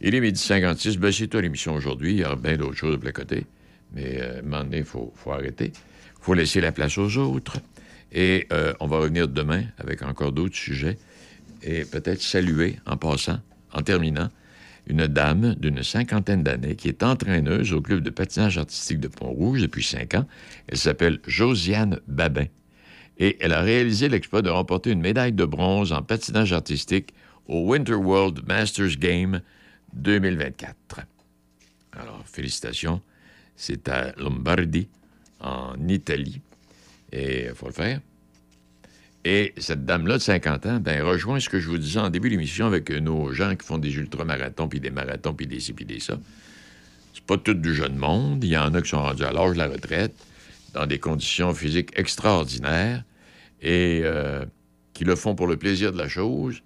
Il est midi 56. Ben, c'est toi l'émission aujourd'hui. Il y aura bien d'autres choses de côté. Mais euh, à un moment il faut, faut arrêter. Il faut laisser la place aux autres. Et euh, on va revenir demain avec encore d'autres sujets. Et peut-être saluer, en passant, en terminant, une dame d'une cinquantaine d'années qui est entraîneuse au club de patinage artistique de Pont-Rouge depuis cinq ans. Elle s'appelle Josiane Babin. Et elle a réalisé l'exploit de remporter une médaille de bronze en patinage artistique au Winter World Masters Game 2024. Alors, félicitations. C'est à Lombardie, en Italie. Et il faut le faire. Et cette dame-là de 50 ans, ben, rejoint ce que je vous disais en début d'émission avec nos gens qui font des ultramarathons, puis des marathons, puis des ci, puis des ça. C'est pas tout du jeune monde. Il y en a qui sont rendus à l'âge de la retraite, dans des conditions physiques extraordinaires, et euh, qui le font pour le plaisir de la chose.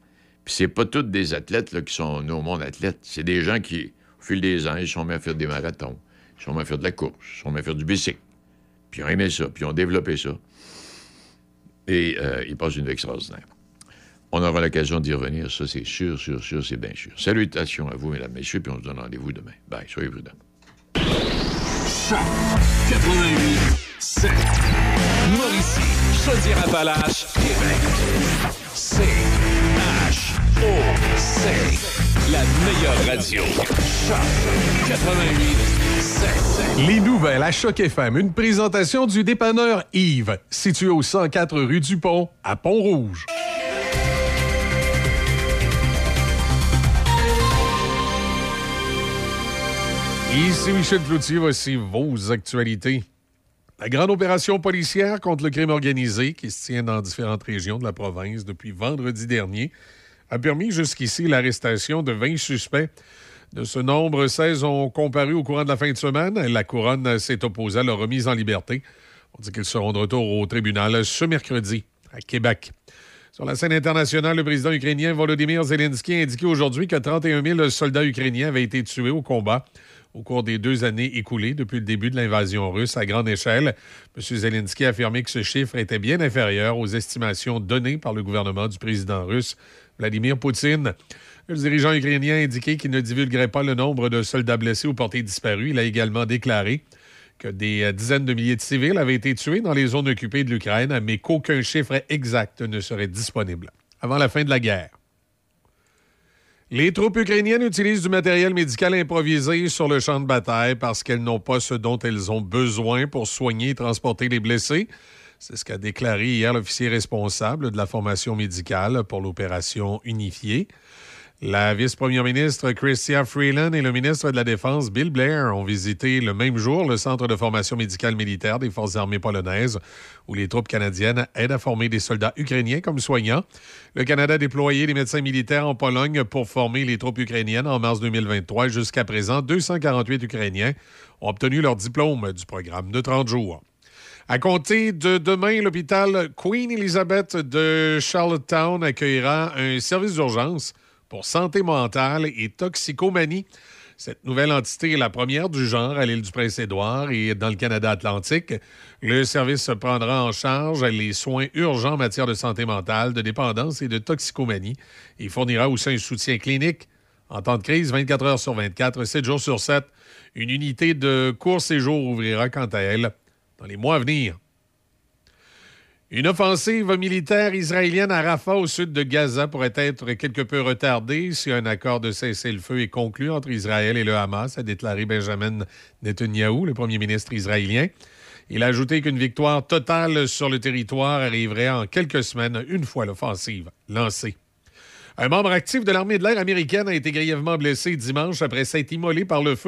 C'est pas tous des athlètes là, qui sont au monde athlètes. C'est des gens qui, au fil des ans, ils sont mis à faire des marathons, ils sont mis à faire de la course, ils sont mis à faire du bicycle. Puis ils ont aimé ça, puis ils ont développé ça. Et euh, ils passent une vie extraordinaire. On aura l'occasion d'y revenir, ça c'est sûr, sûr, sûr, c'est bien sûr. Salutations à vous, mesdames, messieurs, puis on se donne rendez-vous demain. Bye, soyez prudents. 88 7. Mauricie, Chaudière-Appalaches, Québec. C H O C. La meilleure radio. Choc 88 7. Les nouvelles à Choc FM, une présentation du dépanneur Yves, situé au 104 rue du Pont, à Pont-Rouge. Ici Michel Cloutier, voici vos actualités. La grande opération policière contre le crime organisé qui se tient dans différentes régions de la province depuis vendredi dernier a permis jusqu'ici l'arrestation de 20 suspects. De ce nombre, 16 ont comparu au courant de la fin de semaine. La couronne s'est opposée à leur remise en liberté. On dit qu'ils seront de retour au tribunal ce mercredi à Québec. Sur la scène internationale, le président ukrainien Volodymyr Zelensky a indiqué aujourd'hui que 31 000 soldats ukrainiens avaient été tués au combat au cours des deux années écoulées depuis le début de l'invasion russe à grande échelle. M. Zelensky a affirmé que ce chiffre était bien inférieur aux estimations données par le gouvernement du président russe Vladimir Poutine. Le dirigeant ukrainien a indiqué qu'il ne divulguerait pas le nombre de soldats blessés ou portés disparus. Il a également déclaré que des euh, dizaines de milliers de civils avaient été tués dans les zones occupées de l'Ukraine, mais qu'aucun chiffre exact ne serait disponible avant la fin de la guerre. Les troupes ukrainiennes utilisent du matériel médical improvisé sur le champ de bataille parce qu'elles n'ont pas ce dont elles ont besoin pour soigner et transporter les blessés. C'est ce qu'a déclaré hier l'officier responsable de la formation médicale pour l'opération unifiée. La vice-première ministre Chrystia Freeland et le ministre de la Défense Bill Blair ont visité le même jour le centre de formation médicale militaire des Forces armées polonaises, où les troupes canadiennes aident à former des soldats ukrainiens comme soignants. Le Canada a déployé des médecins militaires en Pologne pour former les troupes ukrainiennes en mars 2023. Jusqu'à présent, 248 Ukrainiens ont obtenu leur diplôme du programme de 30 jours. À compter de demain, l'hôpital Queen Elizabeth de Charlottetown accueillera un service d'urgence pour santé mentale et toxicomanie. Cette nouvelle entité est la première du genre à l'île du Prince-Édouard et dans le Canada Atlantique. Le service prendra en charge les soins urgents en matière de santé mentale, de dépendance et de toxicomanie et fournira aussi un soutien clinique en temps de crise 24 heures sur 24, 7 jours sur 7. Une unité de court séjour ouvrira quant à elle dans les mois à venir. Une offensive militaire israélienne à Rafah, au sud de Gaza, pourrait être quelque peu retardée si un accord de cessez-le-feu est conclu entre Israël et le Hamas, a déclaré Benjamin Netanyahou, le premier ministre israélien. Il a ajouté qu'une victoire totale sur le territoire arriverait en quelques semaines, une fois l'offensive lancée. Un membre actif de l'armée de l'air américaine a été grièvement blessé dimanche après s'être immolé par le feu